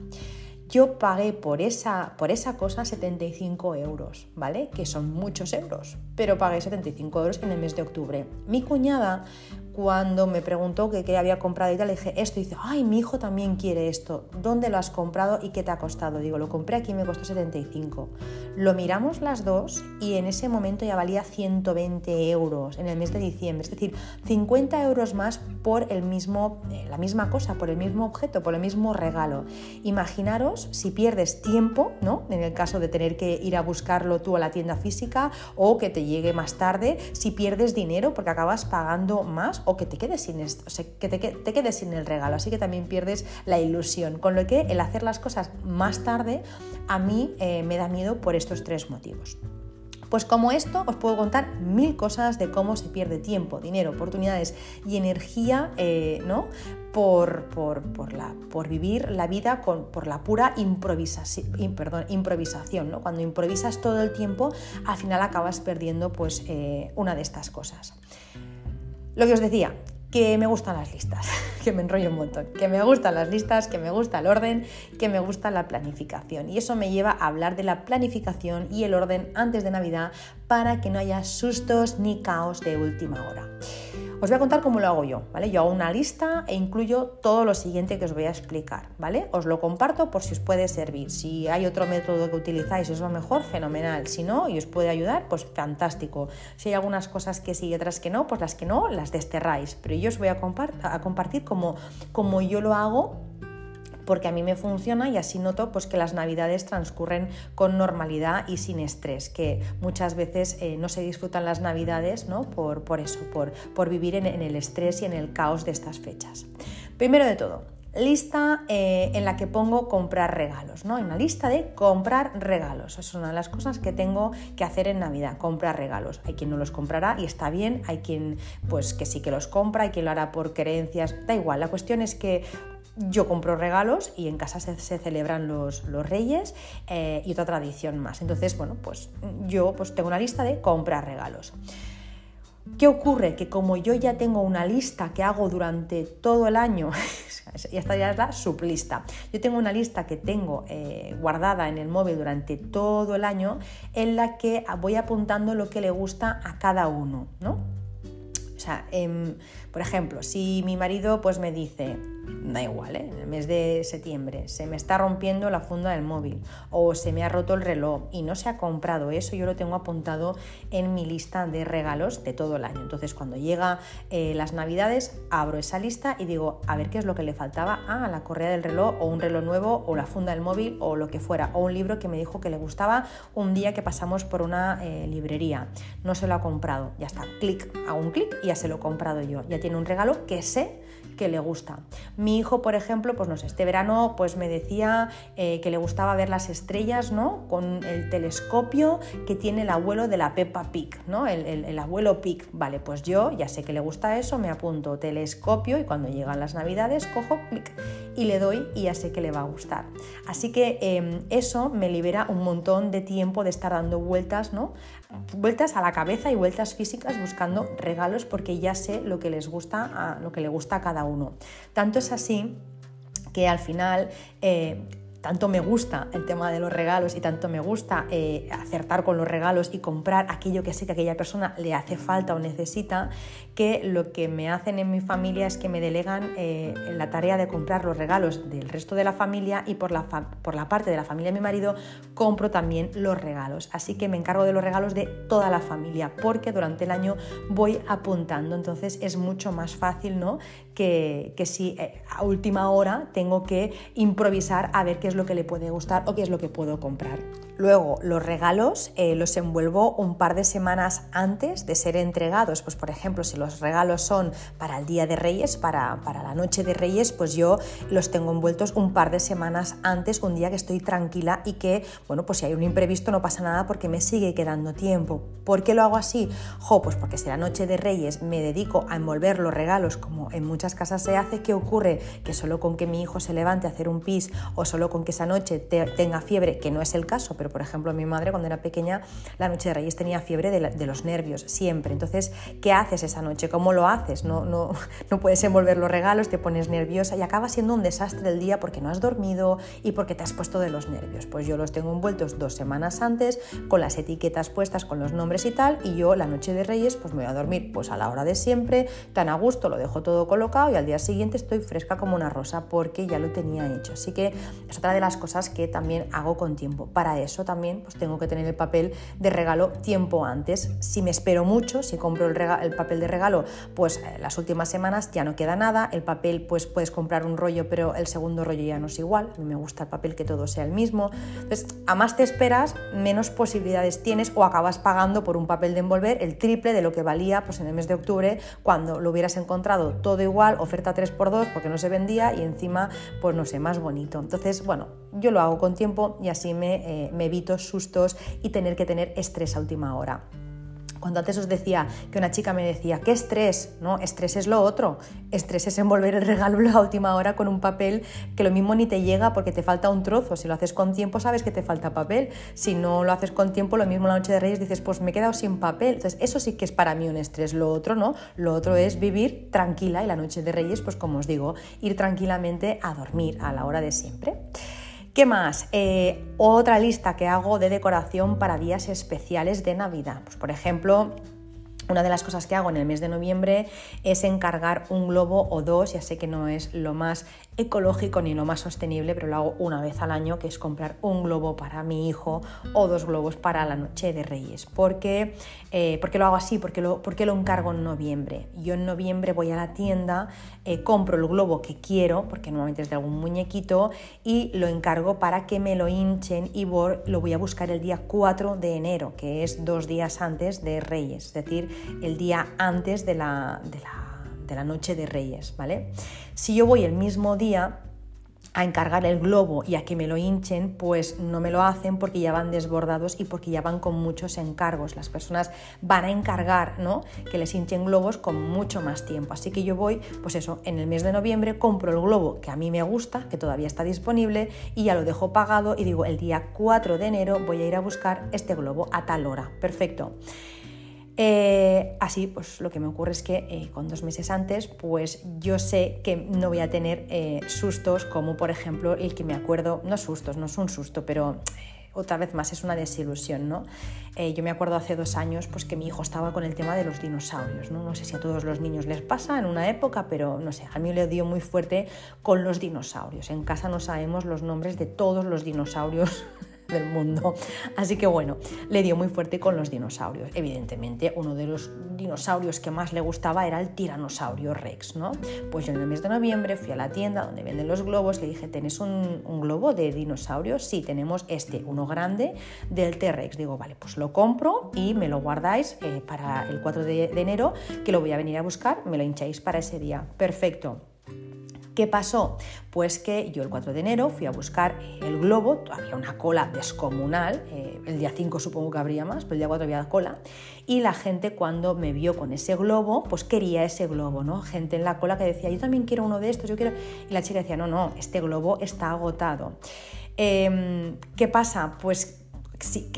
Yo pagué por esa, por esa cosa 75 euros, ¿vale? Que son muchos euros, pero pagué 75 euros en el mes de octubre. Mi cuñada cuando me preguntó qué había comprado y tal, le dije esto y dice, ay, mi hijo también quiere esto, ¿dónde lo has comprado y qué te ha costado? Digo, lo compré aquí y me costó 75. Lo miramos las dos y en ese momento ya valía 120 euros en el mes de diciembre, es decir, 50 euros más por el mismo, eh, la misma cosa, por el mismo objeto, por el mismo regalo. Imaginaros si pierdes tiempo, ¿no? En el caso de tener que ir a buscarlo tú a la tienda física o que te llegue más tarde, si pierdes dinero porque acabas pagando más o que te quedes sin esto, que te, quedes sin el regalo, así que también pierdes la ilusión. Con lo que el hacer las cosas más tarde a mí eh, me da miedo por estos tres motivos. Pues como esto os puedo contar mil cosas de cómo se pierde tiempo, dinero, oportunidades y energía eh, ¿no? por, por, la, por, vivir la vida con, por la pura improvisación. Perdón, improvisación ¿no? Cuando improvisas todo el tiempo, al final acabas perdiendo pues, eh, una de estas cosas. Lo que os decía, que me gustan las listas, que me enrollo un montón, que me gustan las listas, que me gusta el orden, que me gusta la planificación. Y eso me lleva a hablar de la planificación y el orden antes de Navidad para que no haya sustos ni caos de última hora. Os voy a contar cómo lo hago yo, ¿vale? Yo hago una lista e incluyo todo lo siguiente que os voy a explicar, ¿vale? Os lo comparto por si os puede servir. Si hay otro método que utilizáis y os va mejor, fenomenal. Si no y os puede ayudar, pues fantástico. Si hay algunas cosas que sí y otras que no, pues las que no, las desterráis. Pero yo os voy a, compartir como yo lo hago porque a mí me funciona y así noto pues, que las navidades transcurren con normalidad y sin estrés, que muchas veces eh, no se disfrutan las navidades ¿no? por, por eso, por, por vivir en, el estrés y en el caos de estas fechas. Primero de todo, lista eh, en la que pongo comprar regalos, ¿no? Una lista de comprar regalos. Es una de las cosas que tengo que hacer en Navidad, comprar regalos. Hay quien no los comprará y está bien, hay quien pues que sí que los compra, hay quien lo hará por creencias, da igual. La cuestión es que yo compro regalos y en casa se, celebran los, reyes eh, y otra tradición más. Entonces, bueno, pues yo pues tengo una lista de comprar regalos. ¿Qué ocurre? Que como yo ya tengo una lista que hago durante todo el año, y esta ya es la sublista, yo tengo una lista que tengo eh, guardada en el móvil durante todo el año en la que voy apuntando lo que le gusta a cada uno, ¿no? O sea, em, por ejemplo, si mi marido pues me dice, da igual, ¿eh? en el mes de septiembre se me está rompiendo la funda del móvil o se me ha roto el reloj y no se ha comprado eso, yo lo tengo apuntado en mi lista de regalos de todo el año. Entonces cuando llega eh, las navidades abro esa lista y digo, a ver qué es lo que le faltaba a la correa del reloj o un reloj nuevo o la funda del móvil o lo que fuera, o un libro que me dijo que le gustaba un día que pasamos por una eh, librería. No se lo ha comprado, ya está, clic, hago un clic y ya se lo he comprado yo. Tiene un regalo que sé que le gusta. Mi hijo, por ejemplo, pues no sé, este verano pues me decía eh, que le gustaba ver las estrellas, ¿no? Con el telescopio que tiene el abuelo de la Peppa Pig, ¿no? El, abuelo Pig. Vale, pues yo ya sé que le gusta eso, me apunto telescopio y cuando llegan las navidades cojo clic y le doy y ya sé que le va a gustar. Así que em, eso me libera un montón de tiempo de estar dando vueltas, ¿no? Vueltas a la cabeza y vueltas físicas buscando regalos porque ya sé lo que les gusta, a, lo que le gusta a cada uno. Tanto es así que al final eh, tanto me gusta el tema de los regalos y tanto me gusta eh, acertar con los regalos y comprar aquello que sé que aquella persona le hace falta o necesita, que lo que me hacen en mi familia es que me delegan eh, la tarea de comprar los regalos del resto de la familia y por la, por la parte de la familia de mi marido compro también los regalos. Así que me encargo de los regalos de toda la familia porque durante el año voy apuntando, entonces es mucho más fácil ¿no? Que, si eh, a última hora tengo que improvisar a ver qué es lo que le puede gustar o qué es lo que puedo comprar. Luego, los regalos eh, los envuelvo un par de semanas antes de ser entregados. Pues, por ejemplo, si los regalos son para el Día de Reyes, para, para, la Noche de Reyes, pues yo los tengo envueltos un par de semanas antes, un día que estoy tranquila y que, bueno, pues si hay un imprevisto no pasa nada porque me sigue quedando tiempo. ¿Por qué lo hago así? Jo, pues porque si la Noche de Reyes me dedico a envolver los regalos, como en muchas casas se hace, ¿qué ocurre? Que solo con que mi hijo se levante a hacer un pis o solo con que esa noche tenga fiebre, que no es el caso, por ejemplo mi madre cuando era pequeña la noche de Reyes tenía fiebre de, los nervios, siempre. Entonces, ¿qué haces esa noche? ¿Cómo lo haces? No, no, no puedes envolver los regalos, te pones nerviosa y acaba siendo un desastre el día porque no has dormido y porque te has puesto de los nervios. Pues yo los tengo envueltos dos semanas antes, con las etiquetas puestas, con los nombres y tal, y yo la noche de Reyes pues me voy a dormir pues a la hora de siempre, tan a gusto, lo dejo todo colocado y al día siguiente estoy fresca como una rosa porque ya lo tenía hecho. Así que es otra de las cosas que también hago con tiempo. Para eso también pues tengo que tener el papel de regalo tiempo antes. Si me espero mucho, si compro el, el papel de regalo, pues eh, las últimas semanas ya no queda nada. El papel, pues puedes comprar un rollo, pero el segundo rollo ya no es igual. A mí me gusta el papel que todo sea el mismo. Entonces, a más te esperas, menos posibilidades tienes o acabas pagando por un papel de envolver el triple de lo que valía pues, en el mes de octubre cuando lo hubieras encontrado todo igual, oferta 3x2 porque no se vendía y encima, pues no sé, más bonito. Entonces, bueno, yo lo hago con tiempo y así me, eh, me evito sustos y tener que tener estrés a última hora. Cuando antes os decía que una chica me decía, ¿qué estrés? No, estrés es lo otro. Estrés es envolver el regalo a última hora con un papel que lo mismo ni te llega porque te falta un trozo. Si lo haces con tiempo, sabes que te falta papel. Si no lo haces con tiempo, lo mismo la noche de Reyes dices, pues me he quedado sin papel. Entonces, eso sí que es para mí un estrés. Lo otro no. Lo otro es vivir tranquila y la noche de Reyes, pues como os digo, ir tranquilamente a dormir a la hora de siempre. ¿Qué más? Eh, otra lista que hago de decoración para días especiales de Navidad. Pues, por ejemplo, una de las cosas que hago en el mes de noviembre es encargar un globo o dos, ya sé que no es lo más ecológico ni lo más sostenible, pero lo hago una vez al año, que es comprar un globo para mi hijo o dos globos para la noche de Reyes. ¿Por qué, eh, lo hago así? Porque lo, porque lo encargo en noviembre. Yo en noviembre voy a la tienda, eh, compro el globo que quiero, porque normalmente es de algún muñequito, y lo encargo para que me lo hinchen y lo voy a buscar el día 4 de enero, que es dos días antes de Reyes, es decir, el día antes de la, de la de la noche de Reyes, ¿vale? Si yo voy el mismo día a encargar el globo y a que me lo hinchen, pues no me lo hacen porque ya van desbordados y porque ya van con muchos encargos. Las personas van a encargar, ¿no? Que les hinchen globos con mucho más tiempo. Así que yo voy, pues eso, en el mes de noviembre compro el globo que a mí me gusta, que todavía está disponible y ya lo dejo pagado y digo, el día 4 de enero voy a ir a buscar este globo a tal hora. Perfecto. Eh, así, pues lo que me ocurre es que eh, con dos meses antes, pues yo sé que no voy a tener eh, sustos como por ejemplo el que me acuerdo, no sustos, no es un susto, pero otra vez más es una desilusión, ¿no? yo me acuerdo hace dos años pues que mi hijo estaba con el tema de los dinosaurios, ¿no? No sé si a todos los niños les pasa en una época, pero no sé, a mí le dio muy fuerte con los dinosaurios. En casa no sabemos los nombres de todos los dinosaurios del mundo. Así que bueno, le dio muy fuerte con los dinosaurios. Evidentemente, uno de los dinosaurios que más le gustaba era el tiranosaurio rex, ¿no? Pues yo en el mes de noviembre fui a la tienda donde venden los globos, le dije, ¿tenés un, globo de dinosaurios? Sí, tenemos este, uno grande del T-Rex. Digo, vale, pues lo compro y me lo guardáis eh, para el 4 de, de enero, que lo voy a venir a buscar, me lo hincháis para ese día. Perfecto. ¿Qué pasó? Pues que yo el 4 de enero fui a buscar el globo, había una cola descomunal, eh, el día 5 supongo que habría más, pero el día 4 había cola, y la gente cuando me vio con ese globo, pues quería ese globo, ¿no? Gente en la cola que decía, yo también quiero uno de estos, yo quiero... Y la chica decía, no, no, este globo está agotado. Em, ¿Qué pasa? Pues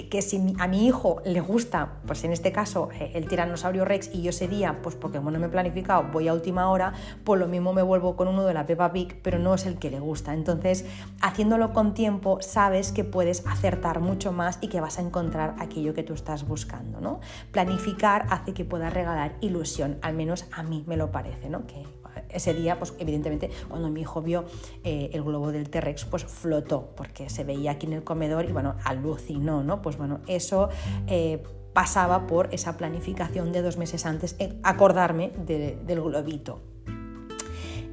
que, si a mi hijo le gusta, pues en este caso, eh, el tiranosaurio Rex y yo ese día, pues porque no me he planificado, voy a última hora, pues lo mismo me vuelvo con uno de la Peppa Pig, pero no es el que le gusta. Entonces, haciéndolo con tiempo, sabes que puedes acertar mucho más y que vas a encontrar aquello que tú estás buscando, ¿no? Planificar hace que puedas regalar ilusión, al menos a mí me lo parece, ¿no? Que ese día, pues evidentemente, cuando mi hijo vio eh, el globo del T-Rex, pues flotó, porque se veía aquí en el comedor y bueno, alucinó, ¿no? Pues bueno, eso eh, pasaba por esa planificación de dos meses antes, acordarme del globito.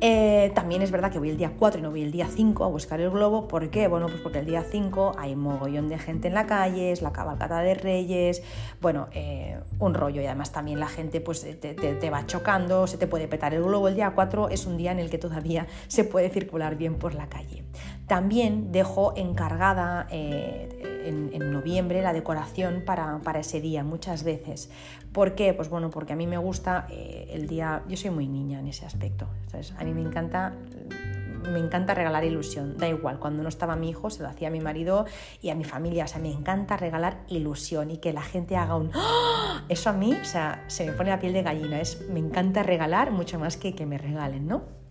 Eh, también es verdad que voy el día 4 y no voy el día 5 a buscar el globo. ¿Por qué? Bueno, pues porque el día 5 hay mogollón de gente en la calle, es la cabalgata de Reyes, bueno, eh, un rollo y además también la gente pues te, va chocando, se te puede petar el globo. El día 4 es un día en el que todavía se puede circular bien por la calle. También dejo encargada eh, en, noviembre la decoración para, para, ese día muchas veces. ¿Por qué? Pues bueno, porque a mí me gusta el día, yo soy muy niña en ese aspecto. ¿sabes? A mí me encanta me encanta regalar ilusión, da igual, cuando no estaba mi hijo se lo hacía a mi marido y a mi familia, o sea, me encanta regalar ilusión y que la gente haga un ¡Ah! eso a mí, o sea, se me pone la piel de gallina, es me encanta regalar mucho más que que me regalen, ¿no?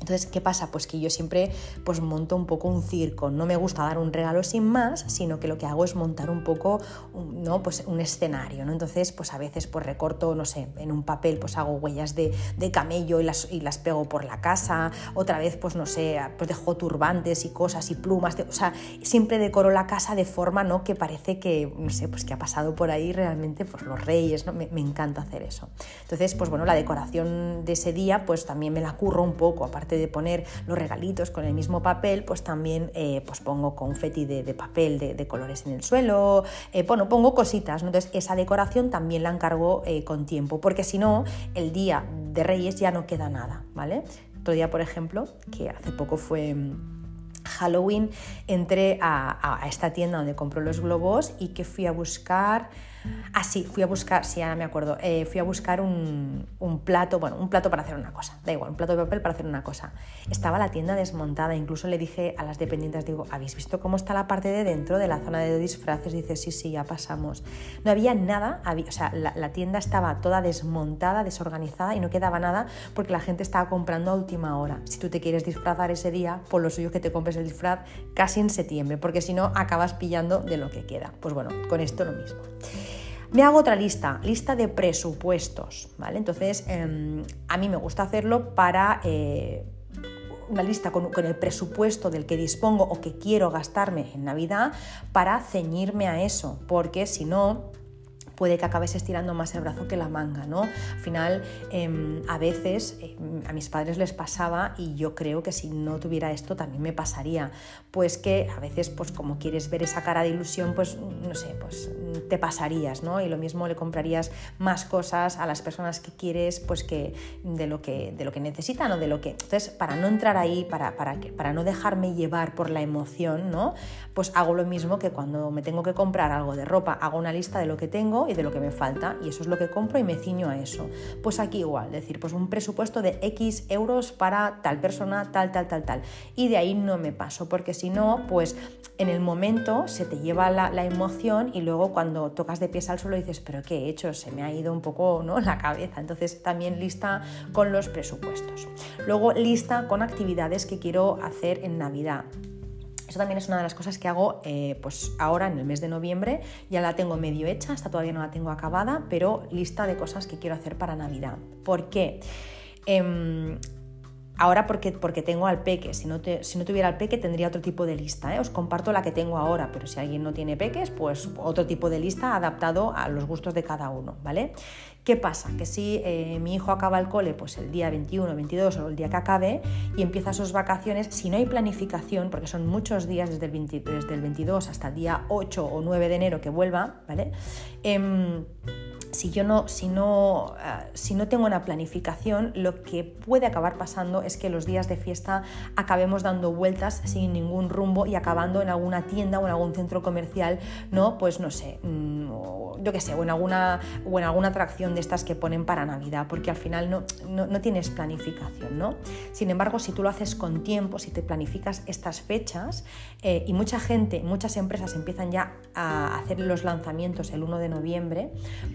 Entonces, ¿qué pasa? Pues que yo siempre pues monto un poco un circo. No me gusta dar un regalo sin más, sino que lo que hago es montar un poco ¿no? pues un escenario. ¿no? Entonces, pues a veces pues recorto, no sé, en un papel pues hago huellas de, camello y las, y las, pego por la casa. Otra vez, pues no sé, pues dejo turbantes y cosas y plumas. o sea, siempre decoro la casa de forma ¿no? que parece que, no sé, pues que ha pasado por ahí realmente pues los reyes. ¿no? Me, me encanta hacer eso. Entonces, pues bueno, la decoración de ese día pues también me la curro un poco, aparte de poner los regalitos con el mismo papel, pues también eh, pues pongo confeti de, papel de, colores en el suelo, eh, bueno, pongo cositas, entonces esa decoración también la encargo eh, con tiempo, porque si no, el día de Reyes ya no queda nada, ¿vale? Otro día, por ejemplo, que hace poco fue... Mm, Halloween entré a, a, esta tienda donde compro los globos y que fui a buscar Ah, sí, fui a buscar, sí, ahora me acuerdo, eh, fui a buscar un, plato, bueno, un plato para hacer una cosa, da igual, un plato de papel para hacer una cosa. Estaba la tienda desmontada, incluso le dije a las dependientes, digo, ¿habéis visto cómo está la parte de dentro de la zona de disfraces? Dice, sí, sí, ya pasamos. No había nada, o sea, la, tienda estaba toda desmontada, desorganizada y no quedaba nada porque la gente estaba comprando a última hora. Si tú te quieres disfrazar ese día, por lo suyo que te compres el disfraz casi en septiembre, porque si no acabas pillando de lo que queda. Pues bueno, con esto lo mismo. Me hago otra lista, lista de presupuestos, ¿vale? Entonces, em, a mí me gusta hacerlo para eh, una lista con, con, el presupuesto del que dispongo o que quiero gastarme en Navidad para ceñirme a eso, porque si no, puede que acabes estirando más el brazo que la manga, ¿no? Al final, em, a veces em, a mis padres les pasaba y yo creo que si no tuviera esto también me pasaría, pues que a veces, pues como quieres ver esa cara de ilusión, pues no sé, pues te pasarías, ¿no? Y lo mismo le comprarías más cosas a las personas que quieres, pues que de lo que, de lo que necesitan o de lo que... Entonces, para no entrar ahí, para, para, para no dejarme llevar por la emoción, ¿no? Pues hago lo mismo que cuando me tengo que comprar algo de ropa, hago una lista de lo que tengo y de lo que me falta y eso es lo que compro y me ciño a eso. Pues aquí igual, decir, pues un presupuesto de X euros para tal persona, tal, tal, tal, tal. Y de ahí no me paso, porque si no, pues en el momento se te lleva la, la, emoción y luego cuando tocas de pies al suelo dices, pero ¿qué he hecho? Se me ha ido un poco ¿no? la cabeza. Entonces también lista con los presupuestos. Luego lista con actividades que quiero hacer en Navidad. Eso también es una de las cosas que hago eh, pues ahora en el mes de noviembre. Ya la tengo medio hecha, hasta todavía no la tengo acabada, pero lista de cosas que quiero hacer para Navidad. ¿Por qué? Em, ahora porque, porque tengo al peque, si no, si no tuviera al peque tendría otro tipo de lista. ¿eh? Os comparto la que tengo ahora, pero si alguien no tiene peques, pues otro tipo de lista adaptado a los gustos de cada uno, ¿vale? ¿Qué pasa? Que si eh, mi hijo acaba el cole pues el día 21, 22 o el día que acabe y empieza sus vacaciones, si no hay planificación, porque son muchos días desde el, desde el 22 hasta el día 8 o 9 de enero que vuelva, ¿vale? Em, si yo no, si no, eh, si no tengo una planificación, lo que puede acabar pasando es que los días de fiesta acabemos dando vueltas sin ningún rumbo y acabando en alguna tienda o en algún centro comercial, ¿no? Pues no sé, mm, yo qué sé, o en, alguna, o en alguna atracción de estas que ponen para Navidad, porque al final no, no, tienes planificación, ¿no? Sin embargo, si tú lo haces con tiempo, si te planificas estas fechas, eh, y mucha gente, muchas empresas empiezan ya a hacer los lanzamientos el 1 de noviembre,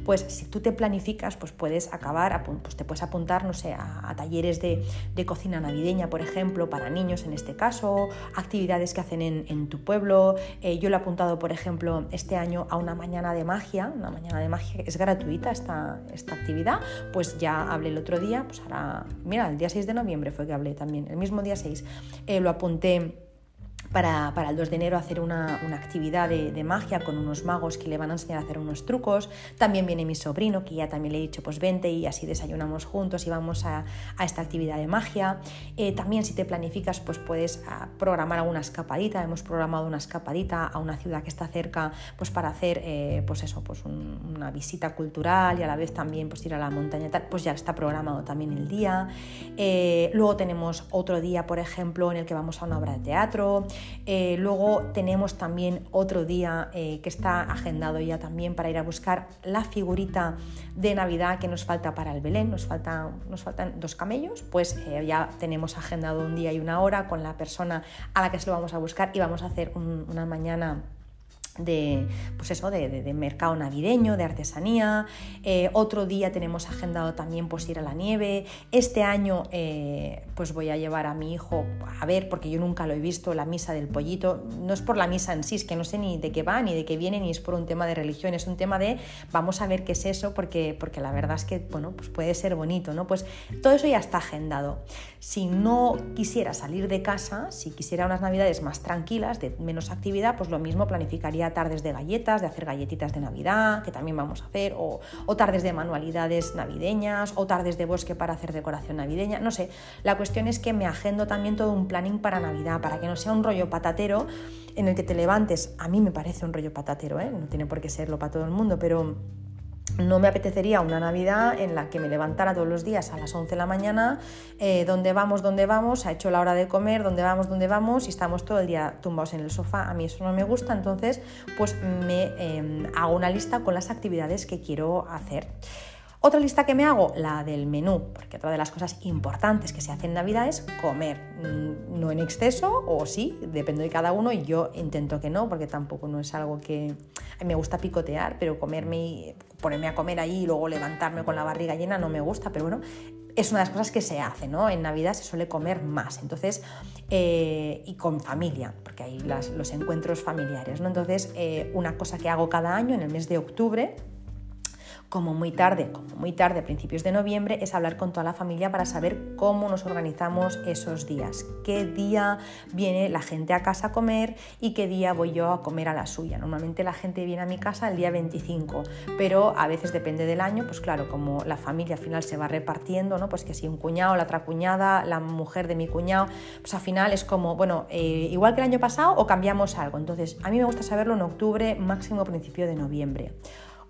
pues si tú te planificas, pues puedes acabar, pues te puedes apuntar, no sé, a, talleres de, cocina navideña, por ejemplo, para niños en este caso, actividades que hacen en, tu pueblo. Eh, yo lo he apuntado, por ejemplo, este año a una mañana de magia, una mañana de magia, es gratuita esta, esta actividad, pues ya hablé el otro día, pues ahora, mira, el día 6 de noviembre fue que hablé también, el mismo día 6, eh, lo apunté para, el 2 de enero hacer una, actividad de, magia con unos magos que le van a enseñar a hacer unos trucos. También viene mi sobrino, que ya también le he dicho, pues vente y así desayunamos juntos y vamos a, esta actividad de magia. Eh, también si te planificas, pues puedes ah, programar alguna escapadita. Hemos programado una escapadita a una ciudad que está cerca, pues para hacer, eh, pues eso, pues una visita cultural y a la vez también pues ir a la montaña, tal, pues ya está programado también el día. Eh, luego tenemos otro día, por ejemplo, en el que vamos a una obra de teatro. Eh, luego tenemos también otro día eh, que está agendado ya también para ir a buscar la figurita de Navidad que nos falta para el Belén. Nos, nos faltan dos camellos, pues eh, ya tenemos agendado un día y una hora con la persona a la que se lo vamos a buscar y vamos a hacer una mañana de, pues eso, de, mercado navideño, de artesanía. Eh, otro día tenemos agendado también pues, ir a la nieve. Este año eh, pues voy a llevar a mi hijo a ver, porque yo nunca lo he visto, la misa del pollito. No es por la misa en sí, es que no sé ni de qué va, ni de qué viene, ni es por un tema de religión, es un tema de vamos a ver qué es eso, porque, porque la verdad es que bueno, pues puede ser bonito, ¿no? Pues todo eso ya está agendado. Si no quisiera salir de casa, si quisiera unas navidades más tranquilas, de menos actividad, pues lo mismo planificaría tardes de galletas, de hacer galletitas de Navidad, que también vamos a hacer, o, tardes de manualidades navideñas, o tardes de bosque para hacer decoración navideña, no sé. La cuestión es que me agendo también todo un planning para Navidad, para que no sea un rollo patatero en el que te levantes. A mí me parece un rollo patatero, ¿eh? no tiene por qué serlo para todo el mundo, pero no me apetecería una Navidad en la que me levantara todos los días a las 11 de la mañana, eh, dónde vamos, dónde vamos, ha hecho la hora de comer, dónde vamos, dónde vamos y estamos todo el día tumbados en el sofá. A mí eso no me gusta, entonces pues me em, hago una lista con las actividades que quiero hacer. Otra lista que me hago, la del menú, porque otra de las cosas importantes que se hace en Navidad es comer, mm, no en exceso o sí, depende de cada uno y yo intento que no, porque tampoco no es algo que me gusta picotear, pero comerme y ponerme a comer ahí y luego levantarme con la barriga llena no me gusta, pero bueno, es una de las cosas que se hace, ¿no? En Navidad se suele comer más, entonces, eh, y con familia, porque hay los encuentros familiares, ¿no? Entonces, eh, una cosa que hago cada año en el mes de octubre, como muy tarde, como muy tarde, a principios de noviembre, es hablar con toda la familia para saber cómo nos organizamos esos días, qué día viene la gente a casa a comer y qué día voy yo a comer a la suya. Normalmente la gente viene a mi casa el día 25, pero a veces depende del año, pues claro, como la familia al final se va repartiendo, ¿no? Pues que si un cuñado, la otra cuñada, la mujer de mi cuñado, pues al final es como, bueno, eh, igual que el año pasado o cambiamos algo. Entonces, a mí me gusta saberlo en octubre, máximo principio de noviembre.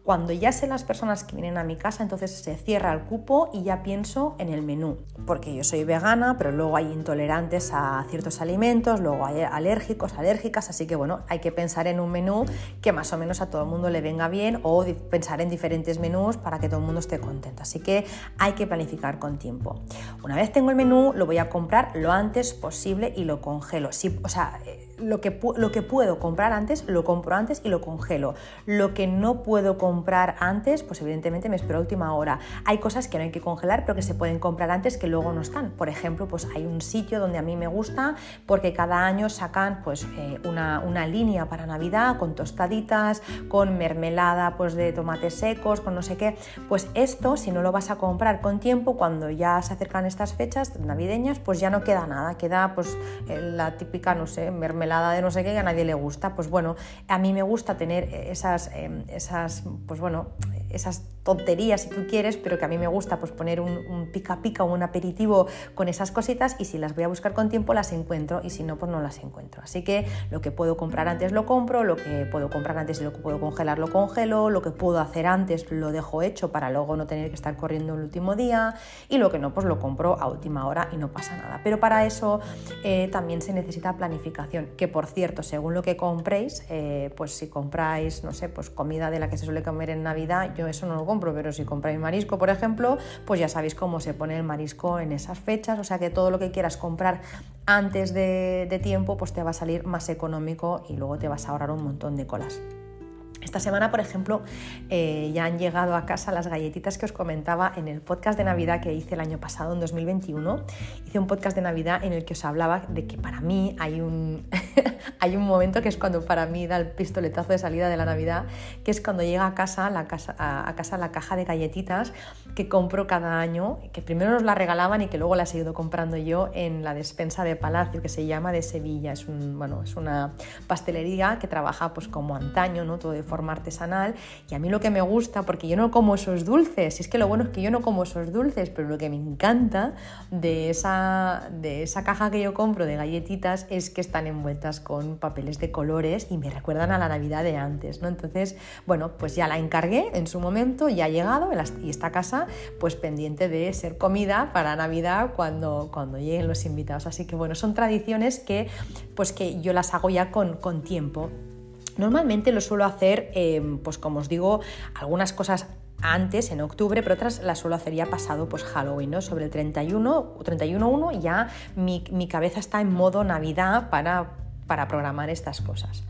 Cuando ya sé las personas que vienen a mi casa, entonces se cierra el cupo y ya pienso en el menú. Porque yo soy vegana, pero luego hay intolerantes a ciertos alimentos, luego hay alérgicos, alérgicas, así que bueno, hay que pensar en un menú que más o menos a todo el mundo le venga bien o pensar en diferentes menús para que todo el mundo esté contento. Así que hay que planificar con tiempo. Una vez tengo el menú, lo voy a comprar lo antes posible y lo congelo. o sea, lo que, lo que puedo comprar antes, lo compro antes y lo congelo. Lo que no puedo comprar antes, pues evidentemente me espero a última hora. Hay cosas que no hay que congelar, pero que se pueden comprar antes que luego no están. Por ejemplo, pues hay un sitio donde a mí me gusta porque cada año sacan pues eh, una, una, línea para Navidad con tostaditas, con mermelada pues de tomates secos, con no sé qué. Pues esto, si no lo vas a comprar con tiempo, cuando ya se acercan estas fechas navideñas, pues ya no queda nada. Queda pues eh, la típica, no sé, mermelada de no sé qué que a nadie le gusta. Pues bueno, a mí me gusta tener esas, em, esas pues bueno, esas tonterías si tú quieres, pero que a mí me gusta pues poner un, pica pica o un aperitivo con esas cositas y si las voy a buscar con tiempo las encuentro y si no pues no las encuentro. Así que lo que puedo comprar antes lo compro, lo que puedo comprar antes y lo que puedo congelar lo congelo, lo que puedo hacer antes lo dejo hecho para luego no tener que estar corriendo el último día y lo que no pues lo compro a última hora y no pasa nada. Pero para eso eh, también se necesita planificación, que por cierto, según lo que compréis, eh, pues si compráis, no sé, pues comida de la que se suele comer en Navidad, yo eso no lo compro, pero si compráis marisco, por ejemplo, pues ya sabéis cómo se pone el marisco en esas fechas, o sea que todo lo que quieras comprar antes de, tiempo, pues te va a salir más económico y luego te vas a ahorrar un montón de colas. Esta semana, por ejemplo, eh, ya han llegado a casa las galletitas que os comentaba en el podcast de Navidad que hice el año pasado, en 2021. Hice un podcast de Navidad en el que os hablaba de que para mí hay un, hay un momento que es cuando para mí da el pistoletazo de salida de la Navidad, que es cuando llega a casa, casa, a, casa la caja de galletitas que compro cada año, que primero nos la regalaban y que luego la he ido comprando yo en la despensa de Palacio, que se llama de Sevilla. Es, un, bueno, es una pastelería que trabaja pues como antaño, ¿no? todo de forma artesanal. Y a mí lo que me gusta, porque yo no como esos dulces, y es que lo bueno es que yo no como esos dulces, pero lo que me encanta de esa, de esa caja que yo compro de galletitas es que están envueltas con papeles de colores y me recuerdan a la Navidad de antes, ¿no? Entonces, bueno, pues ya la encargué en su momento, ya ha llegado y esta pues pendiente de ser comida para Navidad cuando, cuando lleguen los invitados. Así que bueno, son tradiciones que pues que yo las hago ya con, con tiempo. Normalmente lo suelo hacer, em, pues como os digo, algunas cosas antes, en octubre, pero otras las suelo hacer ya pasado pues Halloween, ¿no? Sobre el 31, 31-1 ya mi, mi cabeza está en modo Navidad para para programar estas cosas.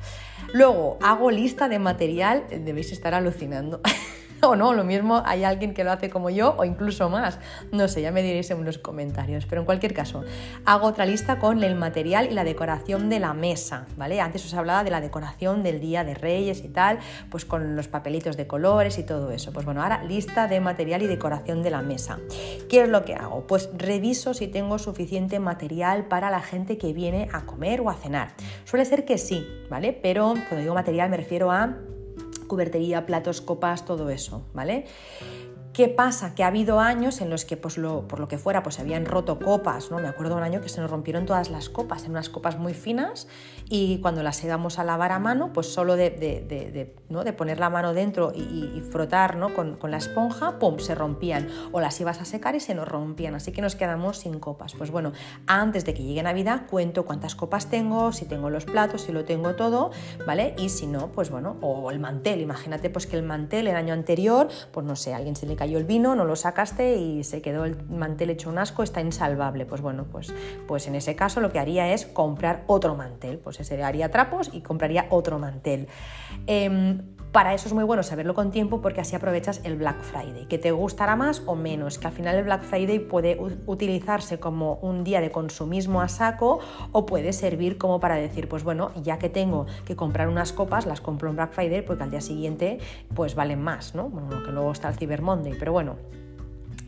Luego, hago lista de material, debéis estar alucinando. o no, lo mismo hay alguien que lo hace como yo o incluso más. No sé, ya me diréis en los comentarios. Pero en cualquier caso, hago otra lista con el material y la decoración de la mesa, ¿vale? Antes os hablaba de la decoración del Día de Reyes y tal, pues con los papelitos de colores y todo eso. Pues bueno, ahora lista de material y decoración de la mesa. ¿Qué es lo que hago? Pues reviso si tengo suficiente material para la gente que viene a comer o a cenar. Suele ser que sí, ¿vale? Pero cuando digo material me refiero a cubertería, platos, copas, todo eso, ¿vale? ¿Qué pasa? Que ha habido años en los que, pues, lo, por lo que fuera, pues se habían roto copas, ¿no? Me acuerdo un año que se nos rompieron todas las copas, en unas copas muy finas, y cuando las íbamos a lavar a mano, pues solo de, ¿no? de poner la mano dentro y, frotar ¿no? con, la esponja, ¡pum!, se rompían. O las ibas a secar y se nos rompían, así que nos quedamos sin copas. Pues bueno, antes de que llegue Navidad, cuento cuántas copas tengo, si tengo los platos, si lo tengo todo, ¿vale? Y si no, pues bueno, o el mantel, imagínate pues que el mantel el año anterior, pues no sé, alguien se le cayó el vino, no lo sacaste y se quedó el mantel hecho un asco, está insalvable. Pues bueno, pues, pues en ese caso lo que haría es comprar otro mantel, pues se haría trapos y compraría otro mantel. Em, para eso es muy bueno saberlo con tiempo porque así aprovechas el Black Friday, que te gustará más o menos, que al final el Black Friday puede utilizarse como un día de consumismo a saco o puede servir como para decir, pues bueno, ya que tengo que comprar unas copas, las compro en Black Friday porque al día siguiente pues valen más, ¿no? Bueno, que luego está el Cyber Monday, pero bueno,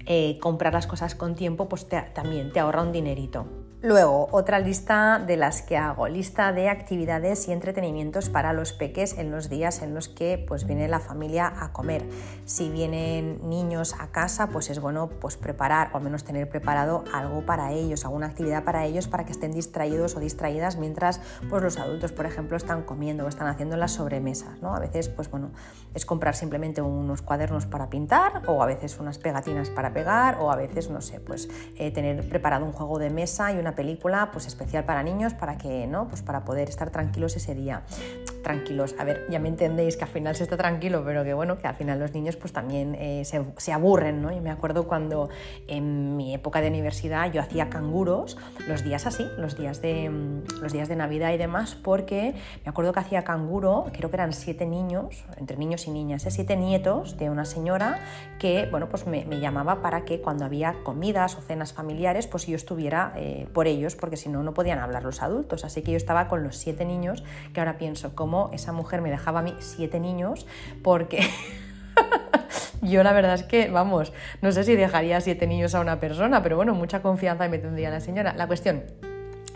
eh, comprar las cosas con tiempo pues también te ahorra un dinerito. Luego, otra lista de las que hago, lista de actividades y entretenimientos para los peques en los días en los que pues, viene la familia a comer. Si vienen niños a casa, pues es bueno pues, preparar o al menos tener preparado algo para ellos, alguna actividad para ellos para que estén distraídos o distraídas mientras pues, los adultos, por ejemplo, están comiendo o están haciendo las sobremesas. ¿no? A veces, pues bueno, es comprar simplemente unos cuadernos para pintar o a veces unas pegatinas para pegar o a veces, no sé, pues eh, tener preparado un juego de mesa y una película pues especial para niños para que, ¿no? Pues para poder estar tranquilos ese día. Tranquilos, a ver, ya me entendéis que al final se está tranquilo, pero que bueno, que al final los niños pues también eh, se, aburren, ¿no? Yo me acuerdo cuando en mi época de universidad yo hacía canguros los días así, los días de, los días de Navidad y demás, porque me acuerdo que hacía canguro, creo que eran siete niños, entre niños y niñas, ¿eh? siete nietos de una señora que, bueno, pues me, llamaba para que cuando había comidas o cenas familiares, pues yo estuviera eh, ellos, porque si no, no podían hablar los adultos. Así que yo estaba con los siete niños, que ahora pienso, cómo esa mujer me dejaba a mí siete niños, porque... yo la verdad es que, vamos, no sé si dejaría siete niños a una persona, pero bueno, mucha confianza me tendría la señora. La cuestión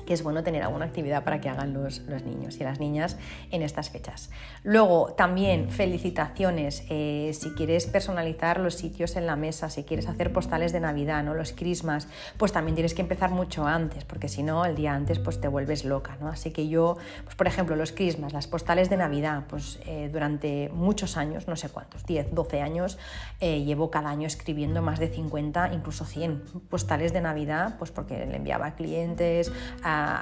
que es bueno tener alguna actividad para que hagan los, niños y las niñas en estas fechas. Luego, también felicitaciones, eh, si quieres personalizar los sitios en la mesa, si quieres hacer postales de Navidad, ¿no? los crismas, pues también tienes que empezar mucho antes, porque si no, el día antes pues te vuelves loca. ¿no? Así que yo, pues, por ejemplo, los crismas, las postales de Navidad, pues eh, durante muchos años, no sé cuántos, 10, 12 años, eh, llevo cada año escribiendo más de 50, incluso 100 postales de Navidad, pues porque le enviaba a clientes,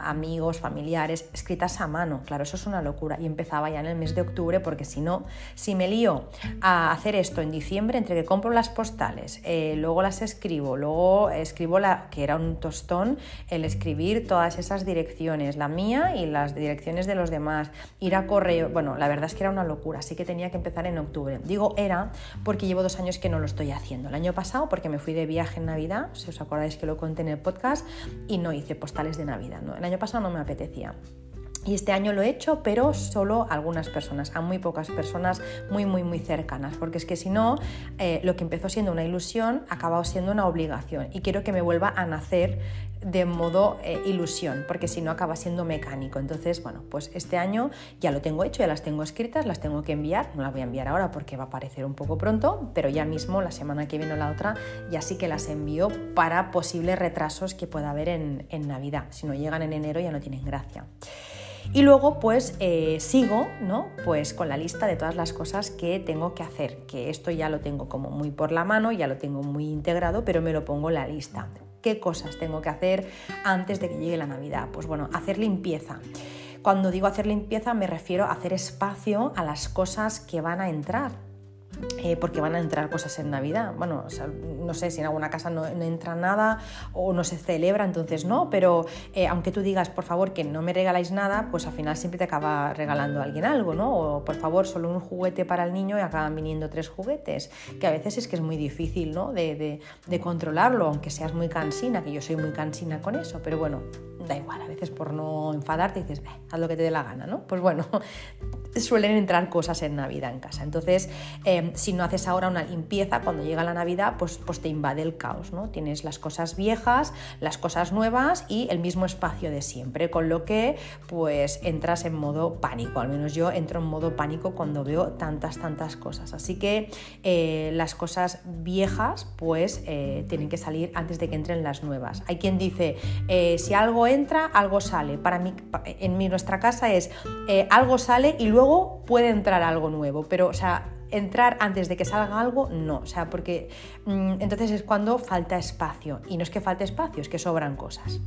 amigos, familiares, escritas a mano. Claro, eso es una locura. Y empezaba ya en el mes de octubre, porque si no, si me lío a hacer esto en diciembre, entre que compro las postales, eh, luego las escribo, luego escribo la que era un tostón, el escribir todas esas direcciones, la mía y las direcciones de los demás, ir a correo. Bueno, la verdad es que era una locura, así que tenía que empezar en octubre. Digo era porque llevo dos años que no lo estoy haciendo. El año pasado, porque me fui de viaje en Navidad, si os acordáis que lo conté en el podcast, y no hice postales de Navidad. El año pasado no me apetecía. Y este año lo he hecho, pero solo a algunas personas, a muy pocas personas muy, muy, muy cercanas, porque es que si no, eh, lo que empezó siendo una ilusión ha acabado siendo una obligación y quiero que me vuelva a nacer de modo eh, ilusión, porque si no acaba siendo mecánico. Entonces, bueno, pues este año ya lo tengo hecho, ya las tengo escritas, las tengo que enviar, no las voy a enviar ahora porque va a aparecer un poco pronto, pero ya mismo, la semana que viene o la otra, ya sí que las envío para posibles retrasos que pueda haber en, Navidad. Si no llegan en enero ya no tienen gracia. Y luego pues eh, sigo, ¿no? Pues con la lista de todas las cosas que tengo que hacer, que esto ya lo tengo como muy por la mano, ya lo tengo muy integrado, pero me lo pongo en la lista. ¿Qué cosas tengo que hacer antes de que llegue la Navidad? Pues bueno, hacer limpieza. Cuando digo hacer limpieza me refiero a hacer espacio a las cosas que van a entrar eh, porque van a entrar cosas en Navidad. Bueno, no sé si en alguna casa no, entra nada o no se celebra, entonces no, pero eh, aunque tú digas, por favor, que no me regaláis nada, pues al final siempre te acaba regalando alguien algo, ¿no? O por favor, solo un juguete para el niño y acaban viniendo tres juguetes, que a veces es que es muy difícil, ¿no? De, de controlarlo, aunque seas muy cansina, que yo soy muy cansina con eso, pero bueno, da igual, a veces por no enfadarte dices, haz lo que te dé la gana, ¿no? Pues bueno, suelen entrar cosas en Navidad en casa. Entonces, em, si no haces ahora una limpieza, cuando llega la Navidad, pues, pues te invade el caos, ¿no? Tienes las cosas viejas, las cosas nuevas y el mismo espacio de siempre, con lo que pues entras en modo pánico, al menos yo entro en modo pánico cuando veo tantas, tantas cosas. Así que eh, las cosas viejas pues eh, tienen que salir antes de que entren las nuevas. Hay quien dice, eh, si algo entra, algo sale. Para mí, en nuestra casa es algo sale y luego puede entrar algo nuevo, pero, o sea, entrar antes de que salga algo, no, o sea, porque mm, entonces es cuando falta espacio. Y no es que falte espacio, es que sobran cosas.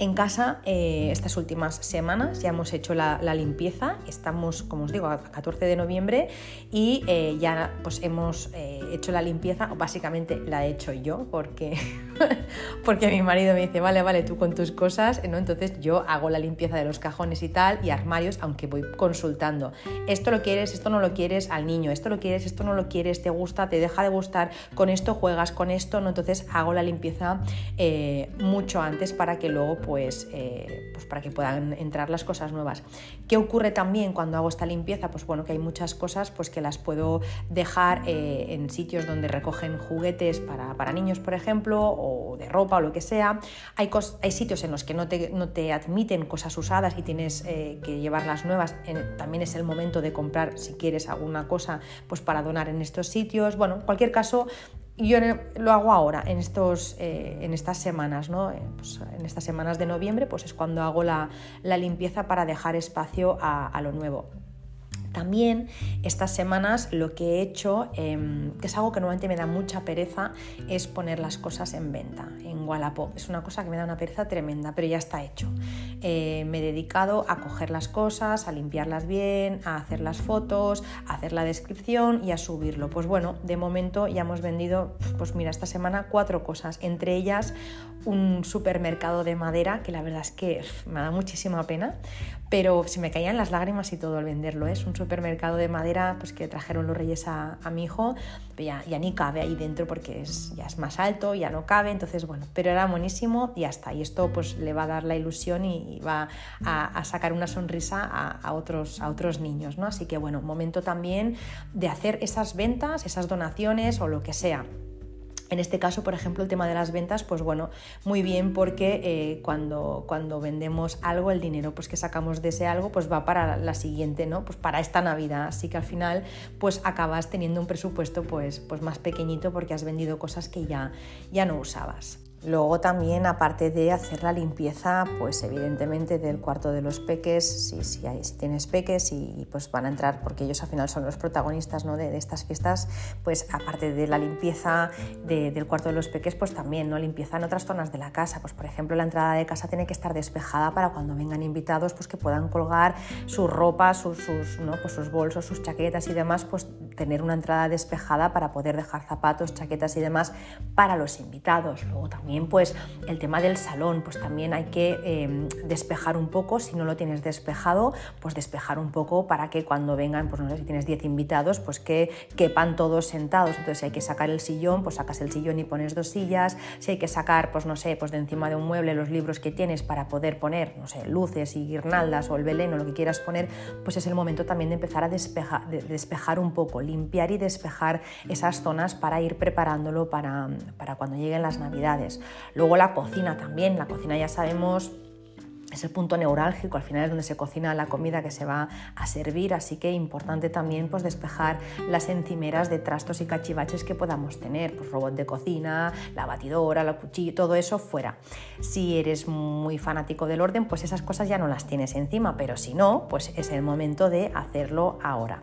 En casa, eh, estas últimas semanas ya hemos hecho la, limpieza, estamos, como os digo, a 14 de noviembre y eh, ya pues, hemos eh, hecho la limpieza, básicamente la he hecho yo, porque, porque mi marido me dice, vale, vale, tú con tus cosas, ¿no? entonces yo hago la limpieza de los cajones y tal, y armarios, aunque voy consultando. Esto lo quieres, esto no lo quieres al niño, esto lo quieres, esto no lo quieres, te gusta, te deja de gustar, con esto juegas, con esto, ¿no? entonces hago la limpieza mucho antes para que luego pues, eh, pues para que puedan entrar las cosas nuevas. ¿Qué ocurre también cuando hago esta limpieza? Pues bueno, que hay muchas cosas pues que las puedo dejar eh, en sitios donde recogen juguetes para, niños, por ejemplo, o de ropa o lo que sea. Hay, hay sitios en los que no te, no te, admiten cosas usadas y tienes eh, que llevarlas nuevas. también es el momento de comprar, si quieres, alguna cosa pues para donar en estos sitios. Bueno, en cualquier caso, yo lo hago ahora, en, estos, eh, en estas semanas, ¿no? Eh, pues en estas semanas de noviembre, pues es cuando hago la, limpieza para dejar espacio a lo nuevo. También estas semanas lo que he hecho, em, que es algo que normalmente me da mucha pereza, es poner las cosas en venta en Wallapop. Es una cosa que me da una pereza tremenda, pero ya está hecho. Eh, me he dedicado a coger las cosas, a limpiarlas bien, a hacer las fotos, a hacer la descripción y a subirlo. Pues bueno, de momento ya hemos vendido, pues mira, esta semana cuatro cosas, entre ellas un supermercado de madera, que la verdad es que me da muchísima pena, pero se me caían las lágrimas y todo al venderlo. ¿eh? Es un supermercado de madera pues, que trajeron los reyes a, mi hijo, ya, ni cabe ahí dentro porque es, ya es más alto, ya no cabe, entonces bueno, pero era buenísimo y ya está. Y esto pues le va a dar la ilusión y, va a, sacar una sonrisa a, otros, a otros niños, ¿no? Así que bueno, momento también de hacer esas ventas, esas donaciones o lo que sea En este caso, por ejemplo, el tema de las ventas, pues bueno, muy bien porque eh, cuando, cuando vendemos algo, el dinero pues, que sacamos de ese algo pues va para la siguiente, ¿no? Pues para esta Navidad. Así que al final pues acabas teniendo un presupuesto pues, pues más pequeñito porque has vendido cosas que ya, ya no usabas. Luego también, aparte de hacer la limpieza, pues evidentemente del cuarto de los peques, si, si, hay, si tienes peques y, pues van a entrar, porque ellos al final son los protagonistas ¿no? de, estas fiestas, pues aparte de la limpieza del cuarto de los peques, pues también ¿no? limpieza en otras zonas de la casa. Pues por ejemplo, la entrada de casa tiene que estar despejada para cuando vengan invitados, pues que puedan colgar sus ropas, sus, sus, ¿no? pues sus bolsos, sus chaquetas y demás, pues tener una entrada despejada para poder dejar zapatos, chaquetas y demás para los invitados. Luego también también pues el tema del salón, pues también hay que em, despejar un poco, si no lo tienes despejado, pues despejar un poco para que cuando vengan, pues no sé si tienes 10 invitados, pues que quepan todos sentados, entonces si hay que sacar el sillón, pues sacas el sillón y pones dos sillas, si hay que sacar, pues no sé, pues de encima de un mueble los libros que tienes para poder poner, no sé, luces y guirnaldas o el belén o lo que quieras poner, pues es el momento también de empezar a despejar, de despejar un poco, limpiar y despejar esas zonas para ir preparándolo para, para cuando lleguen las navidades. Luego la cocina también, la cocina ya sabemos es el punto neurálgico, al final es donde se cocina la comida que se va a servir, así que importante también pues, despejar las encimeras de trastos y cachivaches que podamos tener, pues robot de cocina, la batidora, la cuchillo, todo eso fuera. Si eres muy fanático del orden, pues esas cosas ya no las tienes encima, pero si no, pues es el momento de hacerlo ahora.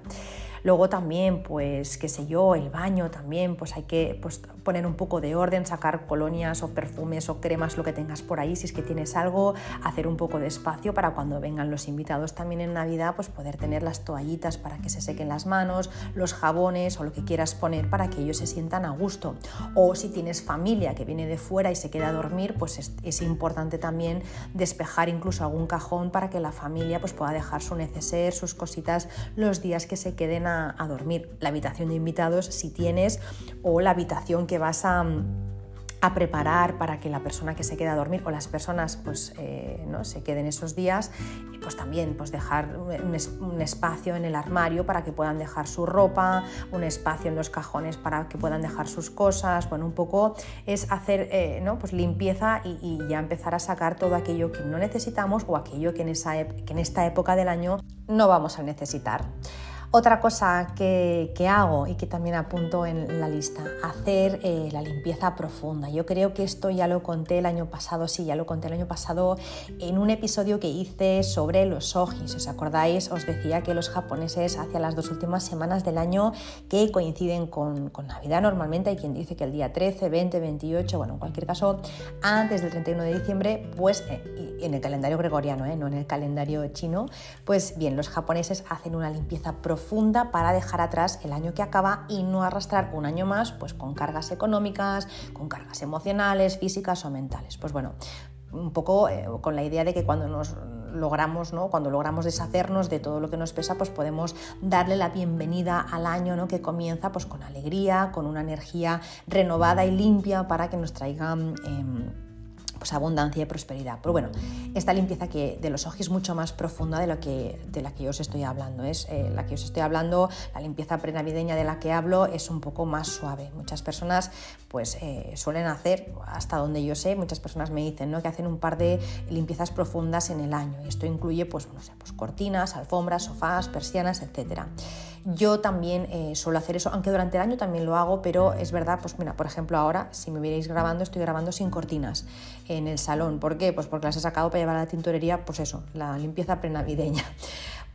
Luego también, pues, qué sé yo, el baño también, pues hay que pues, poner un poco de orden, sacar colonias o perfumes o cremas, lo que tengas por ahí, si es que tienes algo, hacer un poco de espacio para cuando vengan los invitados también en Navidad, pues poder tener las toallitas para que se sequen las manos, los jabones o lo que quieras poner para que ellos se sientan a gusto. O si tienes familia que viene de fuera y se queda a dormir, pues es, importante también despejar incluso algún cajón para que la familia pues pueda dejar su neceser, sus cositas los días que se queden a, dormir. La habitación de invitados si tienes o la habitación que vas a a preparar para que la persona que se queda a dormir o las personas pues, eh, ¿no? se queden esos días, pues también pues dejar un, espacio en el armario para que puedan dejar su ropa, un espacio en los cajones para que puedan dejar sus cosas, bueno, un poco es hacer eh, ¿no? pues limpieza y, y, ya empezar a sacar todo aquello que no necesitamos o aquello que en, esa, que en esta época del año no vamos a necesitar. Otra cosa que, hago y que también apunto en la lista, hacer eh, la limpieza profunda. Yo creo que esto ya lo conté el año pasado, sí, ya lo conté el año pasado en un episodio que hice sobre los ojis. Os acordáis, os decía que los japoneses hacia las dos últimas semanas del año que coinciden con, Navidad normalmente, hay quien dice que el día 13, 20, 28, bueno, en cualquier caso, antes del 31 de diciembre, pues eh, en el calendario gregoriano, eh, no en el calendario chino, pues bien, los japoneses hacen una limpieza profunda profunda para dejar atrás el año que acaba y no arrastrar un año más pues con cargas económicas, con cargas emocionales, físicas o mentales. Pues bueno, un poco eh, con la idea de que cuando nos logramos, ¿no? cuando logramos deshacernos de todo lo que nos pesa, pues podemos darle la bienvenida al año ¿no? que comienza pues con alegría, con una energía renovada y limpia para que nos traigan... Em, pues, abundancia y prosperidad. Pero bueno, esta limpieza que de los ojos es mucho más profunda de, lo que, de la que yo os estoy hablando. Es eh, la que os estoy hablando, la limpieza prenavideña de la que hablo es un poco más suave. Muchas personas pues eh, suelen hacer, hasta donde yo sé, muchas personas me dicen ¿no? que hacen un par de limpiezas profundas en el año. Y esto incluye pues, no sé, pues cortinas, alfombras, sofás, persianas, etcétera. Yo también eh, suelo hacer eso, aunque durante el año también lo hago, pero es verdad, pues mira, por ejemplo ahora, si me vierais grabando, estoy grabando sin cortinas en el salón. ¿Por qué? Pues porque las he sacado para llevar a la tintorería, pues eso, la limpieza prenavideña.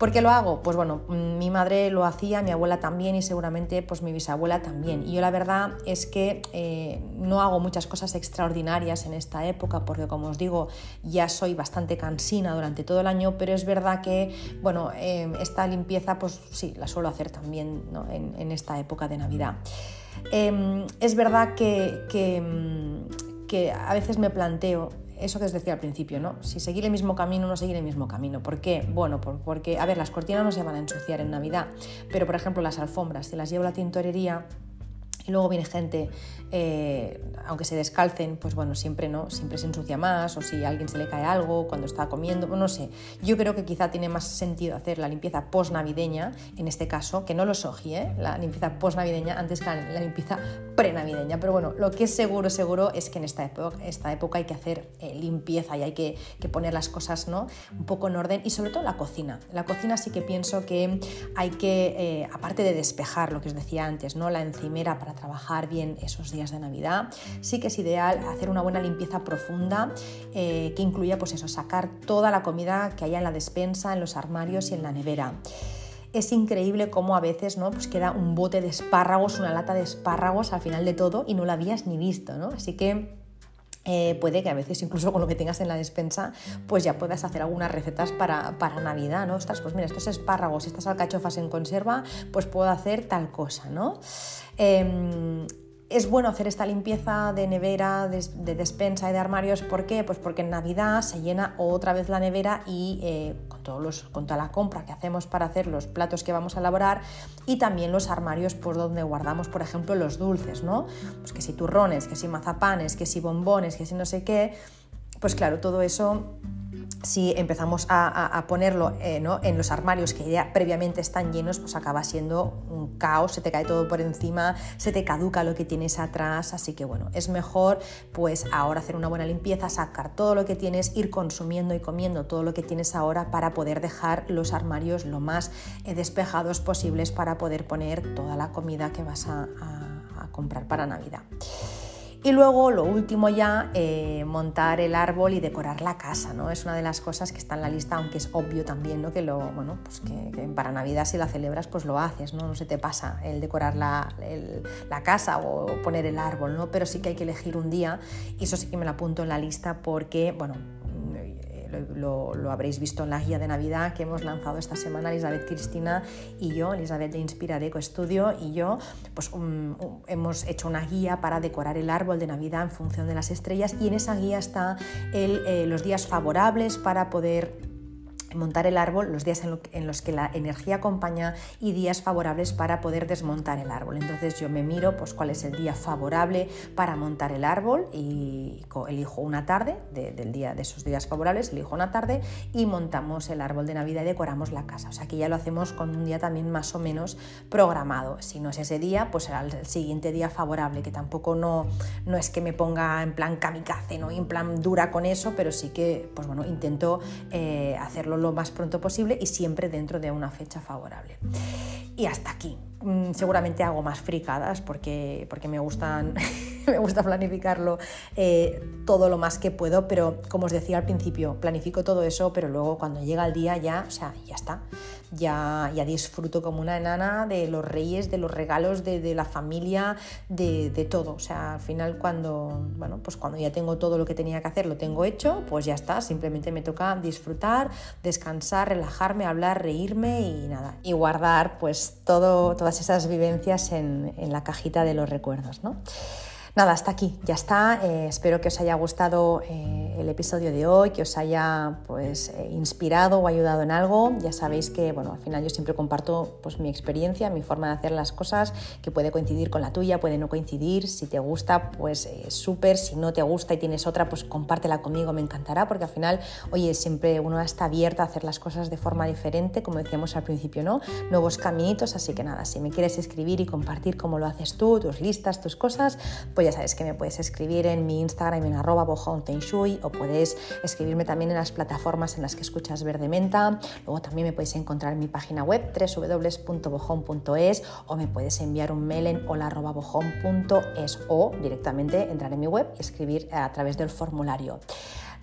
¿Por qué lo hago? Pues bueno, mi madre lo hacía, mi abuela también y seguramente pues mi bisabuela también. Y yo la verdad es que eh, no hago muchas cosas extraordinarias en esta época porque como os digo ya soy bastante cansina durante todo el año, pero es verdad que bueno, eh, esta limpieza pues sí, la suelo hacer también en, esta época de Navidad. Em, es verdad que, que a veces me planteo eso que os decía al principio, ¿no? Si seguir el mismo camino no seguir el mismo camino. ¿Por qué? Bueno, porque, a ver, las cortinas no se van a ensuciar en Navidad, pero por ejemplo las alfombras, si las llevo a la tintorería, Y luego viene gente, eh, aunque se descalcen, pues bueno, siempre no, siempre se ensucia más, o si a alguien se le cae algo cuando está comiendo, no sé. Yo creo que quizá tiene más sentido hacer la limpieza post-navideña, en este caso, que no lo soji, ¿eh? la limpieza post-navideña antes que la limpieza pre-navideña. Pero bueno, lo que es seguro, seguro es que en esta época, esta época hay que hacer eh, limpieza y hay que, poner las cosas ¿no? un poco en orden y sobre todo la cocina. La cocina sí que pienso que hay que, eh, aparte de despejar lo que os decía antes, ¿no? la encimera para trabajar bien esos días de Navidad, sí que es ideal hacer una buena limpieza profunda eh, que incluya pues eso, sacar toda la comida que haya en la despensa, en los armarios y en la nevera es increíble cómo a veces ¿no? pues queda un bote de espárragos, una lata de espárragos al final de todo y no la habías ni visto. ¿no? Así que eh, puede que a veces incluso con lo que tengas en la despensa pues ya puedas hacer algunas recetas para, para Navidad, ¿no? Ostras, pues mira, estos espárragos, estas alcachofas en conserva, pues puedo hacer tal cosa, ¿no? Em, es bueno hacer esta limpieza de nevera, de, despensa y de armarios. ¿Por qué? Pues porque en Navidad se llena otra vez la nevera y eh, con, todos los, con toda la compra que hacemos para hacer los platos que vamos a elaborar y también los armarios por donde guardamos, por ejemplo, los dulces, ¿no? Pues que si turrones, que si mazapanes, que si bombones, que si no sé qué. Pues claro, todo eso si empezamos a, ponerlo eh, en los armarios que ya previamente están llenos, pues acaba siendo un caos, se te cae todo por encima, se te caduca lo que tienes atrás, así que bueno, es mejor pues ahora hacer una buena limpieza, sacar todo lo que tienes, ir consumiendo y comiendo todo lo que tienes ahora para poder dejar los armarios lo más eh, despejados posibles para poder poner toda la comida que vas a comprar para Navidad. Y luego, lo último ya, eh, montar el árbol y decorar la casa, ¿no? Es una de las cosas que está en la lista, aunque es obvio también, ¿no? Que lo, bueno, pues que, para Navidad si la celebras, pues lo haces, ¿no? No se te pasa el decorar la, la, casa o poner el árbol, ¿no? Pero sí que hay que elegir un día y eso sí que me lo apunto en la lista porque, bueno, lo, habréis visto en la guía de Navidad que hemos lanzado esta semana Elizabeth Cristina y yo, Elizabeth de Inspiradeco Estudio y yo, pues hemos hecho una guía para decorar el árbol de Navidad en función de las estrellas y en esa guía están eh, los días favorables para poder montar el árbol, los días en, los que la energía acompaña y días favorables para poder desmontar el árbol. Entonces yo me miro pues cuál es el día favorable para montar el árbol y elijo una tarde del día de esos días favorables, elijo una tarde y montamos el árbol de Navidad y decoramos la casa. O sea que ya lo hacemos con un día también más o menos programado. Si no es ese día, pues será el siguiente día favorable, que tampoco no, no es que me ponga en plan kamikaze, ¿no? en plan dura con eso, pero sí que pues bueno, intento eh, hacerlo lo más pronto posible y siempre dentro de una fecha favorable. Y hasta aquí. Mm, seguramente hago más fricadas porque, porque me, gustan, me gusta planificarlo eh, todo lo más que puedo, pero como os decía al principio, planifico todo eso, pero luego cuando llega el día ya, o sea, ya está. Ya, ya disfruto como una enana de los reyes, de los regalos, de, la familia, de, de, todo. O sea, al final cuando, bueno, pues cuando ya tengo todo lo que tenía que hacer, lo tengo hecho, pues ya está. Simplemente me toca disfrutar, descansar, relajarme, hablar, reírme y nada. Y guardar pues todo, esas vivencias en, en la cajita de los recuerdos, ¿no? Nada, hasta aquí, ya está. Eh, espero que os haya gustado eh, el episodio de hoy, que os haya pues, eh, inspirado o ayudado en algo. Ya sabéis que bueno, al final yo siempre comparto pues, mi experiencia, mi forma de hacer las cosas, que puede coincidir con la tuya, puede no coincidir. Si te gusta, pues súper. Si no te gusta y tienes otra, pues compártela conmigo, me encantará, porque al final, oye, siempre uno está abierta a hacer las cosas de forma diferente, como decíamos al principio, ¿no? Nuevos caminitos, así que nada, si me quieres escribir y compartir cómo lo haces tú, tus listas, tus cosas, pues pues ya sabes que me puedes escribir en mi Instagram en arroba o puedes escribirme también en las plataformas en las que escuchas Verde Menta. Luego también me puedes encontrar en mi página web www.bojón.es o me puedes enviar un mail en hola.bojón.es o directamente entrar en mi web y escribir a través del formulario.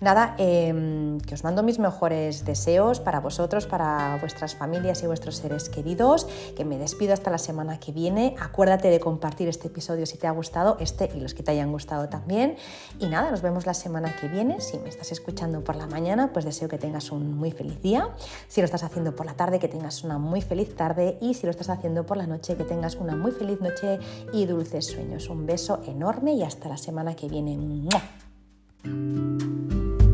Nada, em, que os mando mis mejores deseos para vosotros, para vuestras familias y vuestros seres queridos, que me despido hasta la semana que viene. Acuérdate de compartir este episodio si te ha gustado, este y los que te hayan gustado también. Y nada, nos vemos la semana que viene. Si me estás escuchando por la mañana, pues deseo que tengas un muy feliz día. Si lo estás haciendo por la tarde, que tengas una muy feliz tarde. Y si lo estás haciendo por la noche, que tengas una muy feliz noche y dulces sueños. Un beso enorme y hasta la semana que viene. Música